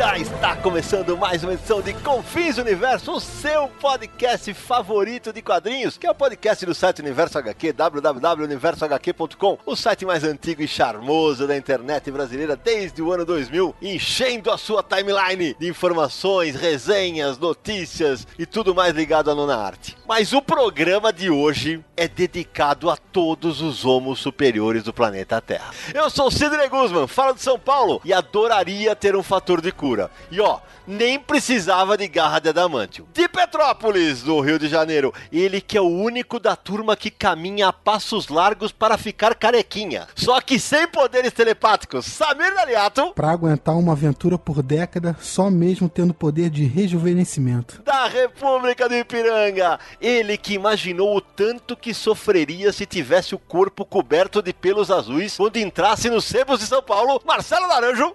the Está começando mais uma edição de Confins Universo, o seu podcast favorito de quadrinhos, que é o podcast do site Universo HQ, www.universohq.com, o site mais antigo e charmoso da internet brasileira desde o ano 2000, enchendo a sua timeline de informações, resenhas, notícias e tudo mais ligado à nona arte. Mas o programa de hoje é dedicado a todos os homos superiores do planeta Terra. Eu sou Sidney Guzman, falo de São Paulo e adoraria ter um fator de cura. E ó, nem precisava de garra de adamantio. De Petrópolis, no Rio de Janeiro, ele que é o único da turma que caminha a passos largos para ficar carequinha. Só que sem poderes telepáticos. Samir Daliato. Pra aguentar uma aventura por década, só mesmo tendo poder de rejuvenescimento. Da República do Ipiranga, ele que imaginou o tanto que sofreria se tivesse o corpo coberto de pelos azuis quando entrasse nos sebos de São Paulo, Marcelo Naranjo.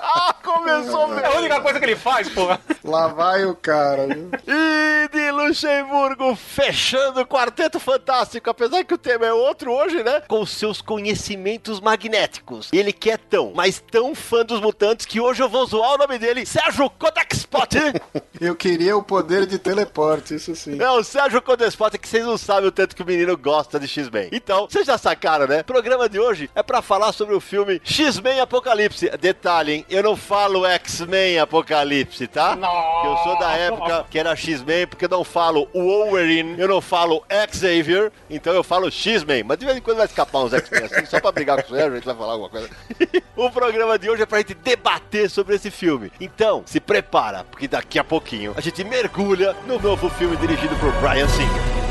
Começou É a única coisa que ele faz, porra. Lá vai o cara, viu? E de Luxemburgo, fechando o Quarteto Fantástico, apesar que o tema é outro hoje, né? Com seus conhecimentos magnéticos. Ele que é tão, mas tão fã dos mutantes que hoje eu vou zoar o nome dele, Sérgio Kodakspot. Eu queria o poder de teleporte, isso sim. Não, o Sérgio Kodakspot é que vocês não sabem o tanto que o menino gosta de X-Men. Então, vocês já sacaram, né? O programa de hoje é pra falar sobre o filme X-Men Apocalipse. Detalhe, hein? Eu não falo X-Men Apocalipse, tá? Não. Eu sou da época que era X-Men, porque eu não falo Wolverine, eu não falo Xavier, então eu falo X-Men. Mas de vez em quando vai escapar uns X-Men assim, só pra brigar com o Sérgio, a gente vai falar alguma coisa. o programa de hoje é pra gente debater sobre esse filme. Então, se prepara, porque daqui a pouquinho a gente mergulha no novo filme dirigido por Brian Singer.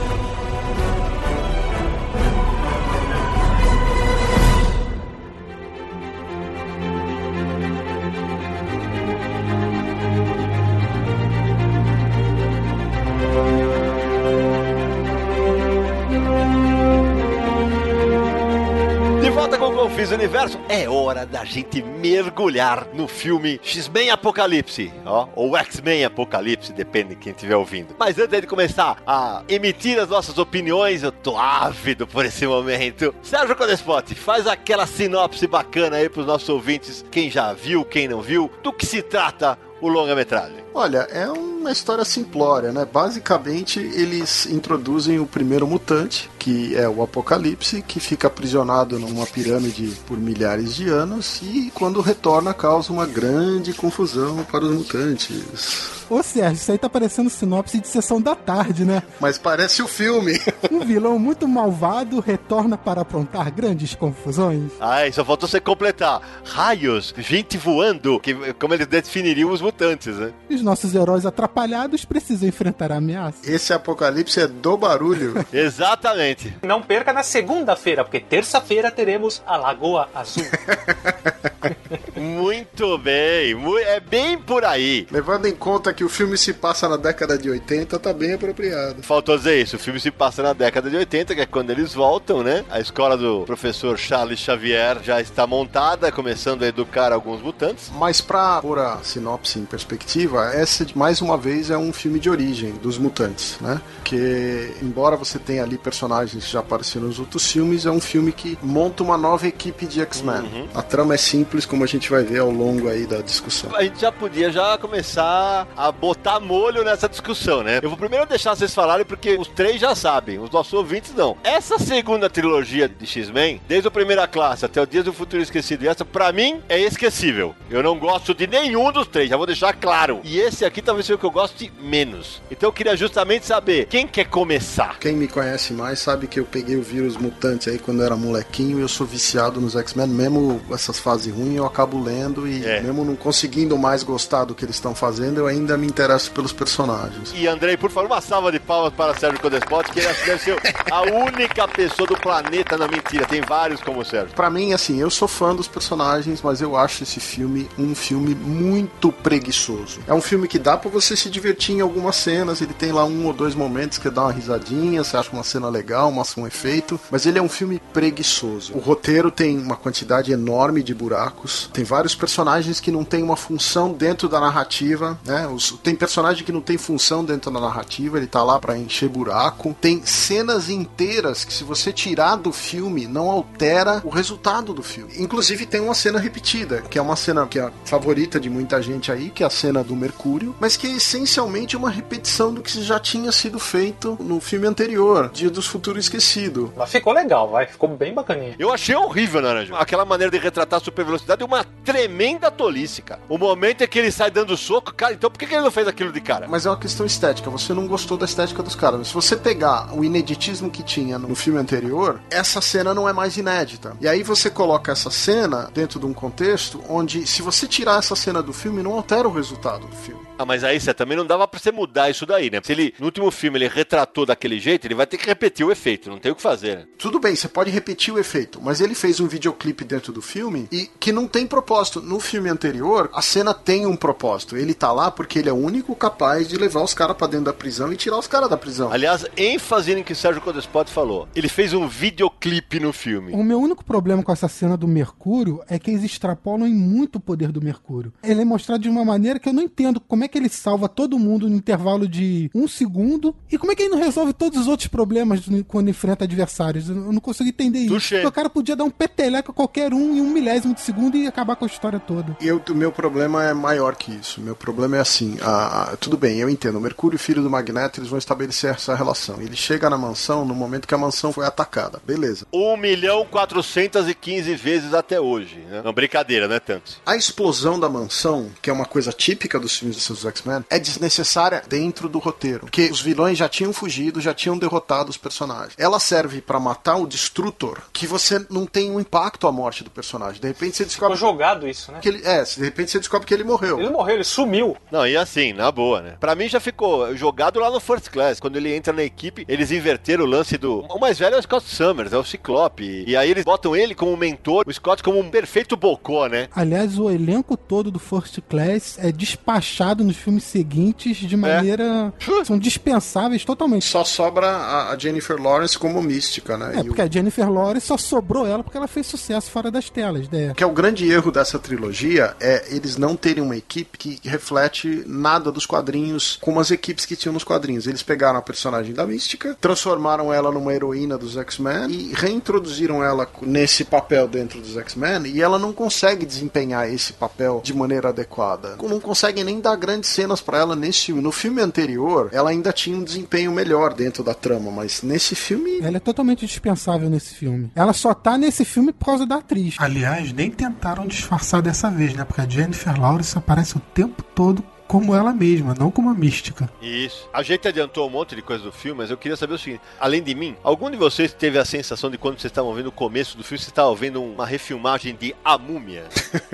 É hora da gente mergulhar no filme X-Men Apocalipse, ó, ou X-Men Apocalipse, depende de quem estiver ouvindo. Mas antes de começar a emitir as nossas opiniões, eu tô ávido por esse momento. Sérgio Codespot, faz aquela sinopse bacana aí pros nossos ouvintes, quem já viu, quem não viu, do que se trata o longa-metragem. Olha, é uma história simplória, né? Basicamente, eles introduzem o primeiro mutante, que é o Apocalipse, que fica aprisionado numa pirâmide por milhares de anos e, quando retorna, causa uma grande confusão para os mutantes. Ô Sérgio, isso aí tá parecendo sinopse de sessão da tarde, né? Mas parece o filme. Um vilão muito malvado retorna para aprontar grandes confusões. Ai, só faltou você completar. Raios, gente voando, que, como eles definiriam os mutantes, né? E os nossos heróis atrapalhados precisam enfrentar a ameaça. Esse Apocalipse é do barulho. Exatamente. Não perca na segunda-feira, porque terça-feira teremos a Lagoa Azul. Muito bem, é bem por aí. Levando em conta que o filme se passa na década de 80, tá bem apropriado. Faltou dizer isso, o filme se passa na década de 80, que é quando eles voltam, né? A escola do professor Charles Xavier já está montada, começando a educar alguns mutantes. Mas pra pôr a sinopse em perspectiva, essa mais uma vez é um filme de origem dos mutantes, né? Que embora você tenha ali personagens que já apareceram nos outros filmes, é um filme que monta uma nova equipe de X-Men. A trama é simples, como a gente vai ver ao longo aí da discussão. A gente já podia já começar a botar molho nessa discussão, né? Eu vou primeiro deixar vocês falarem, porque os três já sabem, os nossos ouvintes não. Essa segunda trilogia de X-Men, desde o Primeira Classe até o Dias do Futuro Esquecido, e essa pra mim é esquecível. Eu não gosto de nenhum dos três, já vou deixar claro. E esse aqui talvez seja o que eu goste menos. Então eu queria justamente saber, quem quer começar? Quem me conhece mais sabe que eu peguei o vírus mutante aí quando eu era molequinho e eu sou viciado nos X-Men, mesmo essas fases ruins eu acabo lendo e. É. Mesmo não conseguindo mais gostar do que eles estão fazendo, eu ainda me interesso pelos personagens. E Andrei, por favor, uma salva de palmas para Sérgio Codespot, que ele deve ser a única pessoa do planeta. Não, mentira, tem vários como o Sérgio. Pra mim, assim, eu sou fã dos personagens, mas eu acho esse filme um filme muito preguiçoso. É um filme que dá pra você se divertir em algumas cenas, ele tem lá um ou dois momentos que dá uma risadinha, você acha uma cena legal, uma, um efeito, mas ele é um filme preguiçoso. O roteiro tem uma quantidade enorme de buracos, tem vários personagens que não têm uma função dentro da narrativa, né? Os- tem personagem que não tem função dentro da narrativa, ele tá lá pra encher buraco. Tem cenas inteiras que se você tirar do filme, não altera o resultado do filme. Inclusive tem uma cena repetida, que é uma cena que é a favorita de muita gente aí, que é a cena do Mercúrio, mas que é essencialmente uma repetição do que já tinha sido feito no filme anterior, Dia dos Futuro Esquecido. Mas ficou legal, vai. Ficou bem bacaninha. Eu achei horrível, Naranjo. Aquela maneira de retratar a super velocidade é uma tremenda tolice, cara. O momento é que ele sai dando soco, cara, então por que que ele não fez aquilo de cara? Mas é uma questão estética, você não gostou da estética dos caras. Se você pegar o ineditismo que tinha no filme anterior, essa cena não é mais inédita. E aí você coloca essa cena dentro de um contexto onde, se você tirar essa cena do filme, não altera o resultado do filme. Ah, mas aí você também não dava pra você mudar isso daí, né? Se ele, no último filme, ele retratou daquele jeito, ele vai ter que repetir o efeito, não tem o que fazer, né? Tudo bem, você pode repetir o efeito, mas ele fez um videoclipe dentro do filme e que não tem propósito. No filme anterior, a cena tem um propósito. Ele tá lá porque ele é o único capaz de levar os caras pra dentro da prisão e tirar os caras da prisão. Aliás, ênfase no que o Sérgio Codespot falou. Ele fez um videoclipe no filme. O meu único problema com essa cena do Mercúrio é que eles extrapolam em muito o poder do Mercúrio. Ele é mostrado de uma maneira que eu não entendo como é que ele salva todo mundo no intervalo de um segundo e como é que ele não resolve todos os outros problemas quando enfrenta adversários. Eu não consigo entender isso. Porque o cara podia dar um peteleco a qualquer um em um milésimo de segundo e acabar com a história toda. Eu, o meu problema é maior que isso. O meu problema é assim: a- a- tudo bem, eu entendo. O Mercúrio, filho do Magneto, eles vão estabelecer essa relação. Ele chega na mansão no momento que a mansão foi atacada. Beleza. 1 milhão 415 vezes até hoje, né? Não, brincadeira, né, tantos? A explosão da mansão, que é uma coisa típica dos filmes dos X-Men, é desnecessária dentro do roteiro. Porque os vilões já tinham fugido, já tinham derrotado os personagens. Ela serve pra matar o Destrutor, que você não tem um impacto à morte do personagem. De repente você Ficou descobre jogado isso, né? que ele. É, de repente você descobre que ele morreu. Ele morreu, ele sumiu. Não, e assim, na boa, né? Pra mim já ficou jogado lá no First Class. Quando ele entra na equipe, eles inverteram o lance do. O mais velho é o Scott Summers, é o Ciclope. E aí eles botam ele como mentor, o Scott como um perfeito bocó, né? Aliás, o elenco todo do First Class é despachado nos filmes seguintes de maneira. São dispensáveis totalmente. Só sobra a- Jennifer Lawrence como mística, né? É, E o- porque a Jennifer Lawrence só sobrou ela porque ela fez sucesso fora das telas. Né? que é o grande erro dessa trilogia é eles não terem uma equipe que reflete nada dos quadrinhos como as equipes que tinham nos quadrinhos. Eles pegaram a personagem da Mística, transformaram ela numa heroína dos X-Men e reintroduziram ela nesse papel dentro dos X-Men e ela não consegue desempenhar esse papel de maneira adequada. Não consegue nem dar grandes cenas pra ela nesse filme. No filme anterior, ela ainda tinha um desempenho melhor dentro da trama, mas nesse filme Ela é totalmente dispensável nesse filme. Ela só tá nesse filme por causa da atriz. Aliás, nem tentaram disfarçar dessa vez, né? Porque a Jennifer Lawrence aparece o tempo todo como ela mesma, não como a mística. Isso. A gente adiantou um monte de coisa do filme, mas eu queria saber o seguinte: além de mim, algum de vocês teve a sensação de quando vocês estavam vendo o começo do filme, vocês estavam vendo uma refilmagem de A Múmia?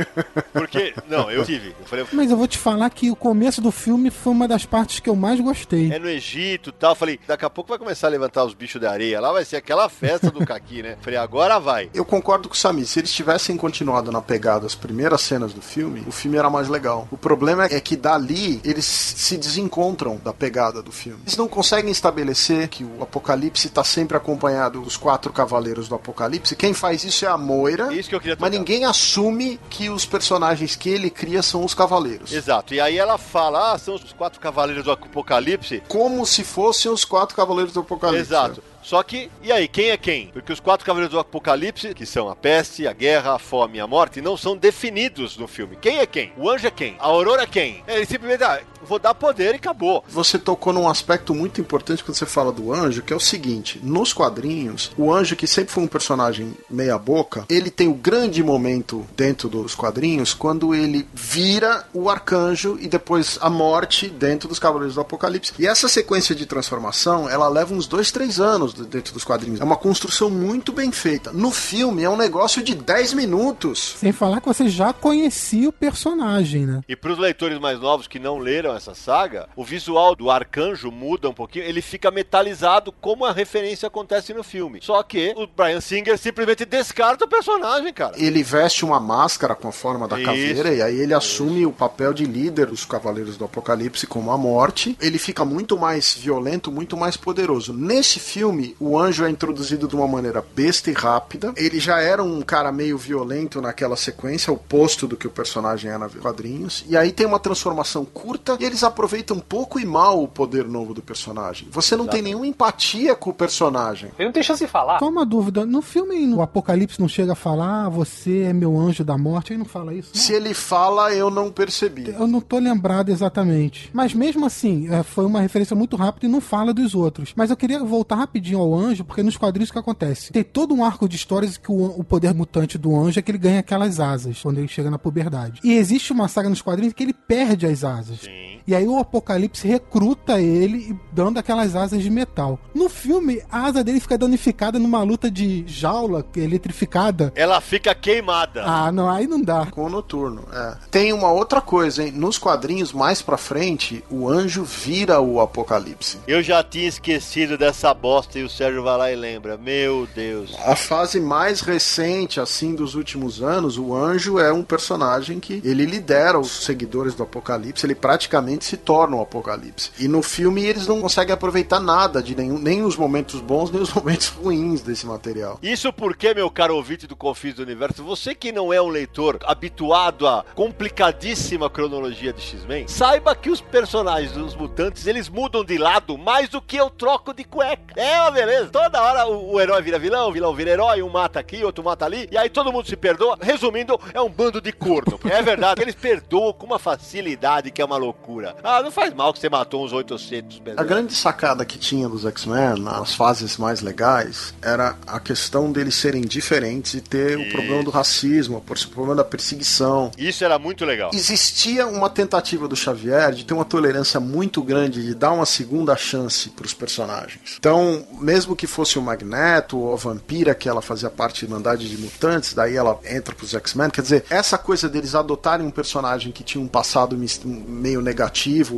Porque, não, eu tive. Eu falei, Mas eu vou te falar que o começo do filme foi uma das partes que eu mais gostei. é no Egito e tal. Eu falei, daqui a pouco vai começar a levantar os bichos de areia. Lá vai ser aquela festa do Caqui, né? Eu falei, agora vai. Eu concordo com o Sami. Se eles tivessem continuado na pegada das primeiras cenas do filme, o filme era mais legal. O problema é que dali eles se desencontram da pegada do filme. Eles não conseguem estabelecer que o Apocalipse está sempre acompanhado dos quatro cavaleiros do Apocalipse. Quem faz isso é a Moira. Isso que eu queria Mas tocar. ninguém assume que os personagens que ele cria são os cavaleiros. Exato. E aí ela fala, ah, são os quatro cavaleiros do Apocalipse. Como se fossem os quatro cavaleiros do Apocalipse. Exato. Só que, e aí, quem é quem? Porque os quatro cavaleiros do Apocalipse, que são a peste, a guerra, a fome e a morte, não são definidos no filme. Quem é quem? O anjo é quem? A aurora é quem? Ele simplesmente, ah, vou dar poder e acabou. Você tocou num aspecto muito importante quando você fala do anjo, que é o seguinte: nos quadrinhos, o anjo, que sempre foi um personagem meia-boca, ele tem o grande momento dentro dos quadrinhos quando ele vira o arcanjo e depois a morte dentro dos Cavaleiros do Apocalipse. E essa sequência de transformação, ela leva uns dois, três anos dentro dos quadrinhos. É uma construção muito bem feita. No filme é um negócio de 10 minutos. Sem falar que você já conhecia o personagem, né? E pros leitores mais novos que não leram essa saga, o visual do arcanjo muda um pouquinho, ele fica metalizado como a referência acontece no filme. Só que o Brian Singer simplesmente descarta o personagem, cara. Ele veste uma máscara com a forma da Isso. caveira e aí ele assume o papel de líder dos Cavaleiros do Apocalipse como a morte. Ele fica muito mais violento, muito mais poderoso. Nesse filme, o anjo é introduzido de uma maneira besta e rápida. Ele já era um cara meio violento naquela sequência, oposto do que o personagem é na quadrinhos. E aí tem uma transformação curta e eles aproveitam pouco e mal o poder novo do personagem. Você não tem nenhuma empatia com o personagem. Ele não tem chance de falar. Só uma dúvida, no filme o Apocalipse não chega a falar, ah, você é meu anjo da morte, ele não fala isso? Não. Se ele fala, eu não percebi. Eu não tô lembrado exatamente. Mas mesmo assim, é, foi uma referência muito rápida e não fala dos outros. Mas eu queria voltar rapidinho ao anjo, porque nos quadrinhos o que acontece? Tem todo um arco de histórias que o, o poder mutante do anjo é que ele ganha aquelas asas quando ele chega na puberdade. E existe uma saga nos quadrinhos que ele perde as asas. Sim. E aí o Apocalipse recruta ele dando aquelas asas de metal. No filme, a asa dele fica danificada numa luta de jaula eletrificada. Ela fica queimada. Ah, não, aí não dá. Com o noturno, é. Tem uma outra coisa, hein? Nos quadrinhos mais pra frente, o anjo vira o apocalipse. Eu já tinha esquecido dessa bosta e o Sérgio vai lá e lembra. Meu Deus. A fase mais recente, assim, dos últimos anos, o anjo é um personagem que ele lidera os seguidores do apocalipse, ele praticamente se torna o apocalipse. E no filme eles não conseguem aproveitar nada de nenhum, nem os momentos bons, nem os momentos ruins desse material. Isso porque, meu caro ouvinte do Confis do Universo, você que não é um leitor habituado à complicadíssima cronologia de X-Men, saiba que os personagens dos mutantes, eles mudam de lado mais do que eu troco de cueca. É uma beleza. Toda hora o, o herói vira vilão, o vilão vira herói, um mata aqui, outro mata ali, e aí todo mundo se perdoa. Resumindo, é um bando de corno. É verdade, eles perdoam com uma facilidade que é uma loucura. Ah, não faz mal que você matou uns 800 A grande sacada que tinha dos X-Men, nas fases mais legais, era a questão deles serem diferentes e ter o problema do racismo, o problema da perseguição. Isso era muito legal. Existia uma tentativa do Xavier de ter uma tolerância muito grande, de dar uma segunda chance para os personagens. Então, mesmo que fosse o Magneto ou a Vampira, que ela fazia parte de Irmandade de Mutantes, daí ela entra para os X-Men, quer dizer, essa coisa deles adotarem um personagem que tinha um passado meio negativo,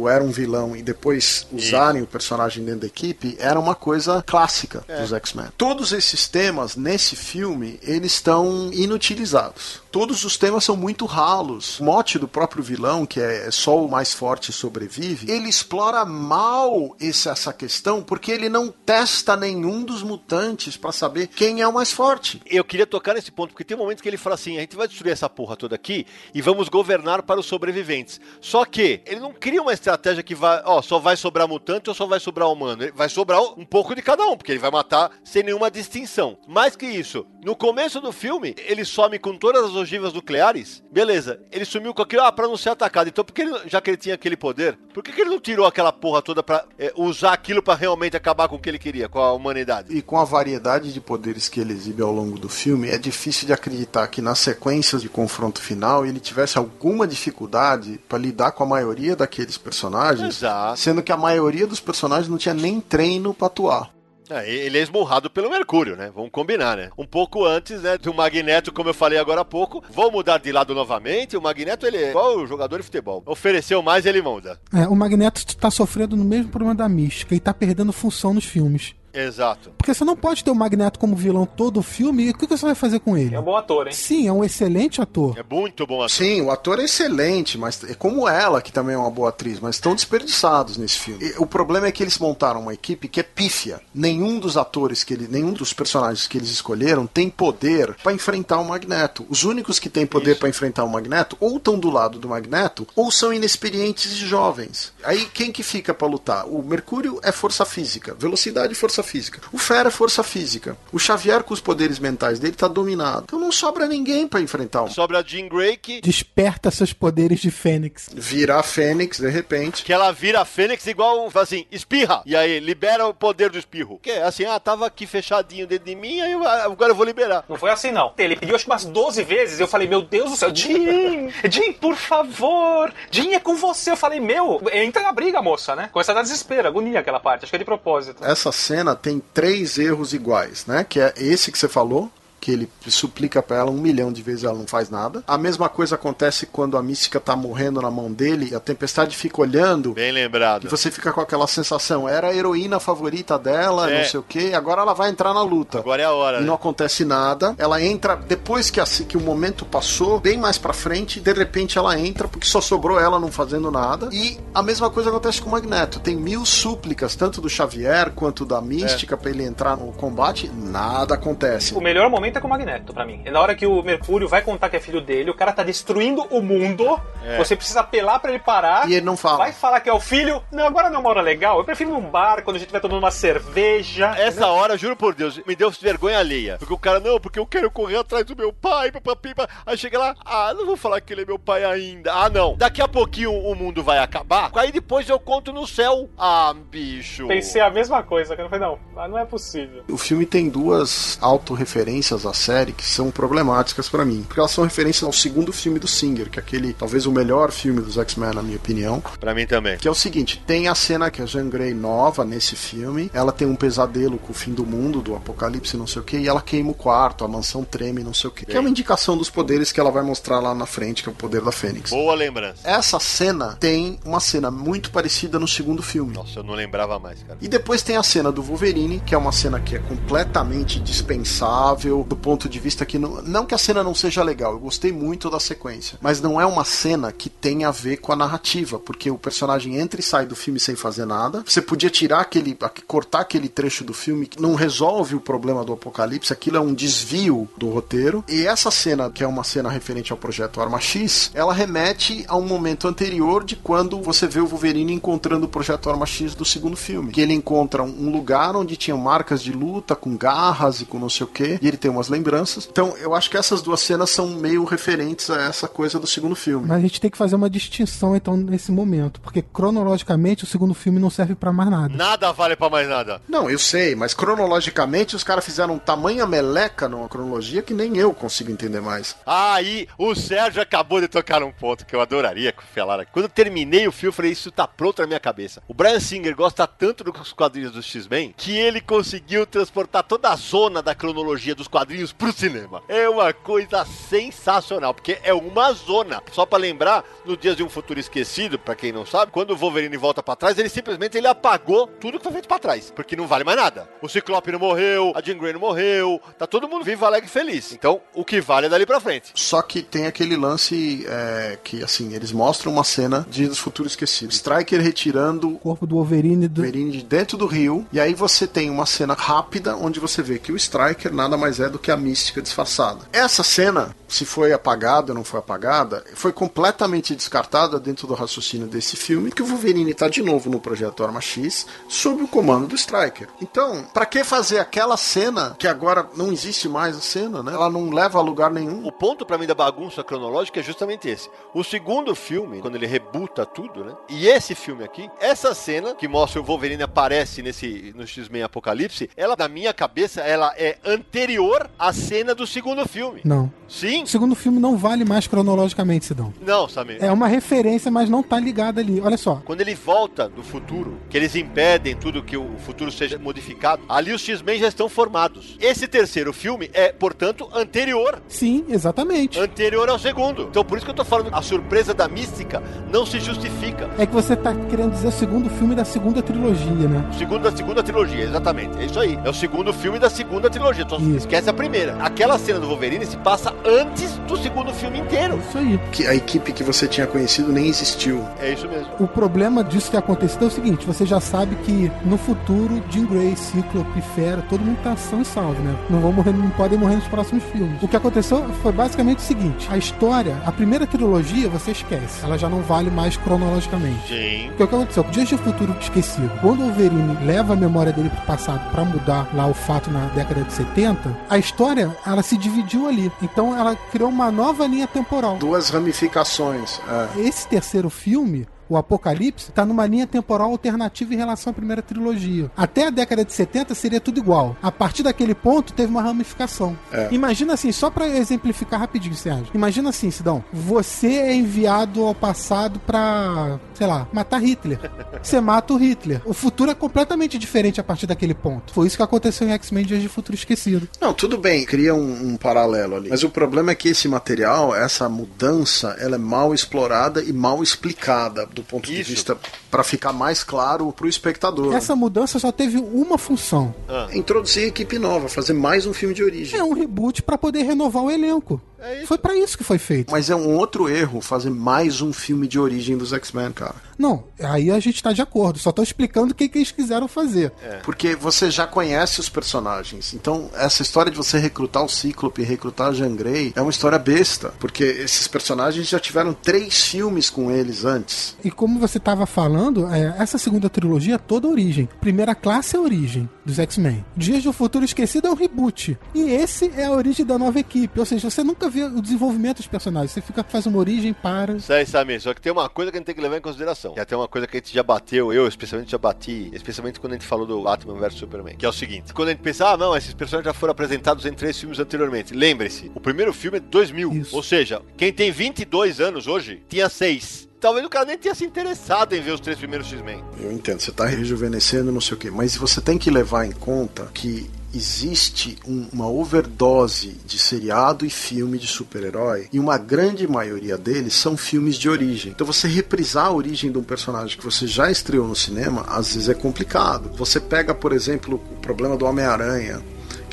era um vilão, e depois usarem o personagem dentro da equipe, era uma coisa clássica dos X-Men. Todos esses temas, nesse filme, eles estão inutilizados. Todos os temas são muito ralos. O mote do próprio vilão, que é só o mais forte sobrevive, ele explora mal esse- essa questão porque ele não testa nenhum dos mutantes para saber quem é o mais forte. Eu queria tocar nesse ponto, porque tem um momento que ele fala assim: a gente vai destruir essa porra toda aqui e vamos governar para os sobreviventes. Só que ele não cria uma estratégia que vai, ó, só vai sobrar mutante ou só vai sobrar humano. Vai sobrar um pouco de cada um, porque ele vai matar sem nenhuma distinção. Mais que isso, no começo do filme, ele some com todas as ogivas nucleares. Beleza, ele sumiu com aquilo, ah, pra não ser atacado. Então, por que ele, já que ele tinha aquele poder, por que, que ele não tirou aquela porra toda pra é, usar aquilo pra realmente acabar com o que ele queria, com a humanidade? E com a variedade de poderes que ele exibe ao longo do filme, é difícil de acreditar que nas sequências de confronto final ele tivesse alguma dificuldade para lidar com a maioria daqueles personagens, Exato. sendo que a maioria dos personagens não tinha nem treino para atuar. É, ele é esmurrado pelo Mercúrio, né? Vamos combinar, né? Um pouco antes, né, do Magneto, como eu falei agora há pouco, vão mudar de lado novamente. O Magneto, ele é igual o jogador de futebol. Ofereceu mais, ele muda. É, o Magneto tá sofrendo no mesmo problema da mística e tá perdendo função nos filmes. Exato. Porque você não pode ter o Magneto como vilão todo o filme e o que você vai fazer com ele? É um bom ator, hein? Sim, é um excelente ator. É muito bom assim. Sim, o ator é excelente, mas é como ela, que também é uma boa atriz, mas estão desperdiçados nesse filme. E o problema é que eles montaram uma equipe que é pífia. Nenhum dos atores que ele, nenhum dos personagens que eles escolheram tem poder para enfrentar o Magneto. Os únicos que têm poder para enfrentar o Magneto ou estão do lado do Magneto ou são inexperientes e jovens. Aí quem que fica para lutar? O Mercúrio é força física, velocidade e força física. O Fera é força física. O Xavier com os poderes mentais dele tá dominado. Então não sobra ninguém para enfrentar o Sobra a Jean Grey que, Desperta seus poderes de Fênix. virar Fênix de repente. que ela vira a Fênix igual, fala assim, espirra. E aí, libera o poder do espirro. Que é assim, ah, tava aqui fechadinho dentro de mim, aí eu- agora eu vou liberar. Não foi assim, não. Ele pediu acho que umas 12 vezes. Eu falei, meu Deus do céu, Jim! Jim, por favor! Jim, é com você. Eu falei, meu, entra na briga, moça, né? Começa a dar desespero, agonia aquela parte. Acho que é de propósito. Essa cena tem três erros iguais, né? Que é esse que você falou, que ele suplica pra ela um milhão de vezes e ela não faz nada. A mesma coisa acontece quando a mística tá morrendo na mão dele e a tempestade fica olhando. Bem lembrado. E você fica com aquela sensação, era a heroína favorita dela, É. não sei o que, agora ela vai entrar na luta. Agora é a hora, E né? não acontece nada. Ela entra depois que, assim, que o momento passou, bem mais pra frente, e de repente ela entra porque só sobrou ela não fazendo nada. E a mesma coisa acontece com o Magneto. Tem mil súplicas, tanto do Xavier quanto da Mística, pra ele entrar no combate, nada acontece. O melhor momento é com o Magneto, pra mim. É na hora que o Mercúrio vai contar que é filho dele, o cara tá destruindo o mundo, você precisa apelar pra ele parar. E ele não fala. Vai falar que é o filho. Não, agora não é uma hora legal. Eu prefiro ir num bar, quando a gente vai tomando uma cerveja. Essa hora, juro por Deus, me deu vergonha alheia. Porque o cara, não, porque eu quero correr atrás do meu pai, papapipa. Aí chega lá, ah, não vou falar que ele é meu pai ainda. Ah, não. Daqui a pouquinho o mundo vai acabar. Aí depois eu conto no céu. Ah, bicho. Pensei a mesma coisa, que eu falei, não, mas não é possível. O filme tem duas autorreferências à série que são problemáticas pra mim. Porque elas são referências ao segundo filme do Singer, que é aquele, talvez o melhor filme dos X-Men, na minha opinião. Pra mim também. Que é o seguinte: tem a cena que a Jean Grey nova nesse filme. Ela tem um pesadelo com o fim do mundo, do apocalipse, não sei o que, e ela queima o quarto, a mansão treme, não sei o que. Que é uma indicação dos poderes que ela vai mostrar lá na frente, que é o poder da Fênix. Boa lembrança. Essa cena tem uma cena muito parecida no segundo filme. Nossa, eu não lembrava mais, cara. E depois tem a cena do Wolverine, que é uma cena que é completamente dispensável do ponto de vista que não, não que a cena não seja legal, eu gostei muito da sequência, mas não é uma cena que tem a ver com a narrativa, porque o personagem entra e sai do filme sem fazer nada. Você podia tirar aquele, cortar aquele trecho do filme que não resolve o problema do apocalipse, aquilo é um desvio do roteiro. E essa cena, que é uma cena referente ao projeto Arma X, ela remete a um momento anterior de quando você vê o Wolverine encontrando o projeto Arma X do segundo filme, que ele encontra um lugar onde tinha marcas de luta com garras e com não sei o que, e ele tem umas lembranças. Então, eu acho que essas duas cenas são meio referentes a essa coisa do segundo filme. Mas a gente tem que fazer uma distinção, então, nesse momento. Porque cronologicamente o segundo filme não serve pra mais nada. Nada vale pra mais nada. Não, eu sei, mas cronologicamente os caras fizeram tamanha meleca numa cronologia que nem eu consigo entender mais. Aí, o Sérgio acabou de tocar um ponto que eu adoraria falar aqui. Quando eu terminei o filme, eu falei, isso tá pronto na minha cabeça. O Brian Singer gosta tanto dos quadrinhos do X-Men que ele conseguiu transportar toda a zona da cronologia dos quadrinhos pro cinema. É uma coisa sensacional, porque é uma zona. Só pra lembrar, no Dias de um Futuro Esquecido, pra quem não sabe, quando o Wolverine volta pra trás, ele simplesmente ele apagou tudo que foi feito pra trás, porque não vale mais nada. O Ciclope não morreu, a Jean Grey não morreu, tá todo mundo vivo, alegre e feliz. Então, o que vale é dali pra frente. Só que tem aquele lance é, que, assim, eles mostram uma cena de do Futuro Esquecido. Striker retirando O corpo do Wolverine do... Wolverine de dentro do rio, e aí você tem uma cena rápida onde você vê que o Striker nada mais é do que a mística disfarçada. Essa cena, se foi apagada ou não foi apagada, foi completamente descartada dentro do raciocínio desse filme, que o Wolverine tá de novo no projeto Arma X, sob o comando do Striker. Então, pra que fazer aquela cena que agora não existe mais a cena, né? Ela não leva a lugar nenhum. O ponto pra mim da bagunça cronológica é justamente esse. O segundo filme, quando ele rebuta tudo, né? E esse filme aqui, essa cena que mostra o Wolverine aparece nesse no X-Men Apocalipse, ela na minha cabeça ela é anterior à cena do segundo filme. Não. Sim? O segundo filme não vale mais cronologicamente, Sidão. Não, Samir. É uma referência, mas não tá ligada ali. Olha só. Quando ele volta do futuro, que eles impedem tudo que o futuro seja modificado, ali os X-Men já estão formados. Esse terceiro filme é, portanto, anterior. Sim, exatamente. Anterior ao segundo. Então por isso que eu tô falando, a surpresa da mística não se justifica. É que você tá querendo dizer o segundo filme da segunda trilogia, né? O segundo da segunda trilogia, exatamente. É isso aí. É o segundo filme da segunda trilogia. Isso. esquece a primeira. Aquela cena do Wolverine se passa antes do segundo filme inteiro. Isso aí. Que a equipe que você tinha conhecido nem existiu. É isso mesmo. O problema disso que aconteceu é o seguinte: você já sabe que no futuro, Jean Grey, Cíclope, Fera, todo mundo tá são e salvo, né? Não vão morrer, não podem morrer nos próximos filmes. O que aconteceu foi basicamente o seguinte: a história, a primeira trilogia, você esquece. Ela já não vale mais cronologicamente. Sim. O que aconteceu? Dias de Futuro Esquecido. Quando o Wolverine leva a memória dele pro passado pra mudar lá o fato na década de 70, a história, ela se dividiu ali. Então ela criou uma nova linha temporal. Duas ramificações. É. Esse terceiro filme o Apocalipse, tá numa linha temporal alternativa em relação à primeira trilogia. Até a década de 70 seria tudo igual. A partir daquele ponto, teve uma ramificação. É. Imagina assim, só pra exemplificar rapidinho, Sérgio. Imagina assim, Sidão. Você é enviado ao passado pra, sei lá, matar Hitler. Você mata o Hitler. O futuro é completamente diferente a partir daquele ponto. Foi isso que aconteceu em X-Men Dias de Futuro Esquecido. Não, tudo bem, cria um, um paralelo ali. Mas o problema é que esse material, essa mudança, ela é mal explorada e mal explicada do ponto de Isso. vista para ficar mais claro pro espectador. Essa mudança só teve uma função. Introduzir equipe nova, fazer mais um filme de origem. É um reboot pra poder renovar o elenco. É. Foi pra isso que foi feito. Mas é um outro erro fazer mais um filme de origem dos X-Men, cara. Não, aí a gente tá de acordo. Só tô explicando o que, que eles quiseram fazer. Porque você já conhece os personagens. Então, essa história de você recrutar o Cíclope, recrutar a Jean Grey, é uma história besta. Porque esses personagens já tiveram três filmes com eles antes. E como você tava falando, é, essa segunda trilogia é toda origem. Primeira classe é a origem dos X-Men. Dias do Futuro Esquecido é um reboot. E esse é a origem da nova equipe. Ou seja, você nunca vê o desenvolvimento dos personagens. Você fica, faz uma origem para. Isso aí, Samir. Só que tem uma coisa que a gente tem que levar em consideração. Que até uma coisa que a gente já bateu, eu especialmente já bati, especialmente quando a gente falou do Batman vs Superman. Que é o seguinte: quando a gente pensa, ah, não, esses personagens já foram apresentados em três filmes anteriormente. Lembre-se, o primeiro filme é de 2000. Isso. Ou seja, quem tem 22 anos hoje tinha seis. Talvez o cara nem tenha se interessado em ver os três primeiros X-Men. Eu entendo, você tá rejuvenescendo, não sei o quê. Mas você tem que levar em conta que existe um- uma overdose de seriado e filme de super-herói e uma grande maioria deles são filmes de origem. Então você reprisar a origem de um personagem que você já estreou no cinema, às vezes é complicado. Você pega, por exemplo, o problema do Homem-Aranha,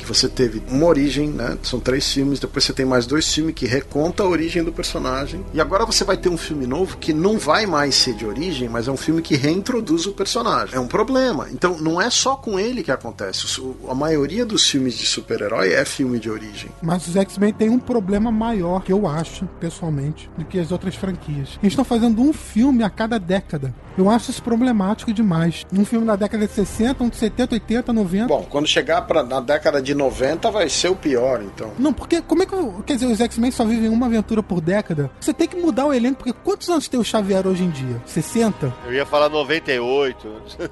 que você teve uma origem, né? São três filmes, depois você tem mais dois filmes que reconta a origem do personagem. E agora você vai ter um filme novo que não vai mais ser de origem, mas é um filme que reintroduz o personagem. É um problema. Então não é só com ele que acontece. A maioria dos filmes de super-herói é filme de origem. Mas os X-Men têm um problema maior, que eu acho, pessoalmente, do que as outras franquias. Eles estão fazendo um filme a cada década. Eu acho isso problemático demais. Um filme na década de 60, um de 70, 80, 90. Bom, quando chegar pra, na década de 90 vai ser o pior, então. Não, porque como é que. eu- Quer dizer, os X-Men só vivem uma aventura por década. Você tem que mudar o elenco, porque quantos anos tem o Xavier hoje em dia? 60? Eu ia falar 98.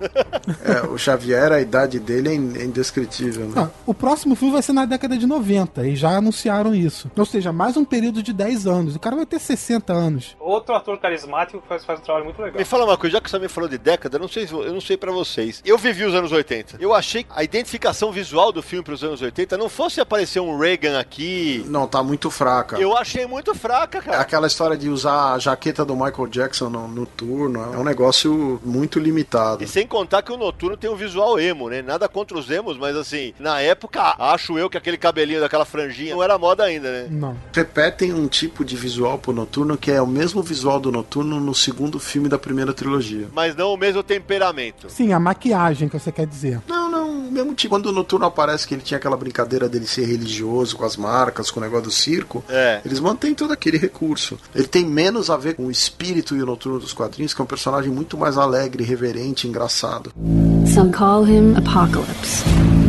É, o Xavier, a idade dele é é indescritível, né? Ah, o próximo filme vai ser na década de 90, e já anunciaram isso. Ou seja, mais um período de 10 anos. O cara vai ter 60 anos. Outro ator carismático que faz, faz um trabalho muito legal. Me fala uma coisa, já que você me falou de década, eu não sei, se- eu não sei para vocês. Eu vivi os anos 80. Eu achei que a identificação visual do filme para os anos 80 não fosse aparecer um Reagan aqui. Não, tá muito fraca. Eu achei muito fraca, cara. Aquela história de usar a jaqueta do Michael Jackson no, no turno é um negócio muito limitado. E sem contar que o Noturno tem um visual emo, né? Nada contra os emos, mas assim, na época, acho eu que aquele cabelinho daquela franjinha não era moda ainda, né? Não. Repetem um tipo de visual pro Noturno que é o mesmo visual do Noturno no segundo filme da primeira trilogia. Mas não o mesmo temperamento. Sim, a maquiagem que você quer dizer. Não, não, o mesmo tipo. Quando o Noturno aparece que ele tinha aquela brincadeira dele ser religioso, com as marcas, com o negócio do circo, É. eles mantêm todo aquele recurso. Ele tem menos a ver com o espírito e o Noturno dos quadrinhos, que é um personagem muito mais alegre, reverente, engraçado. Some call him Apocalypse.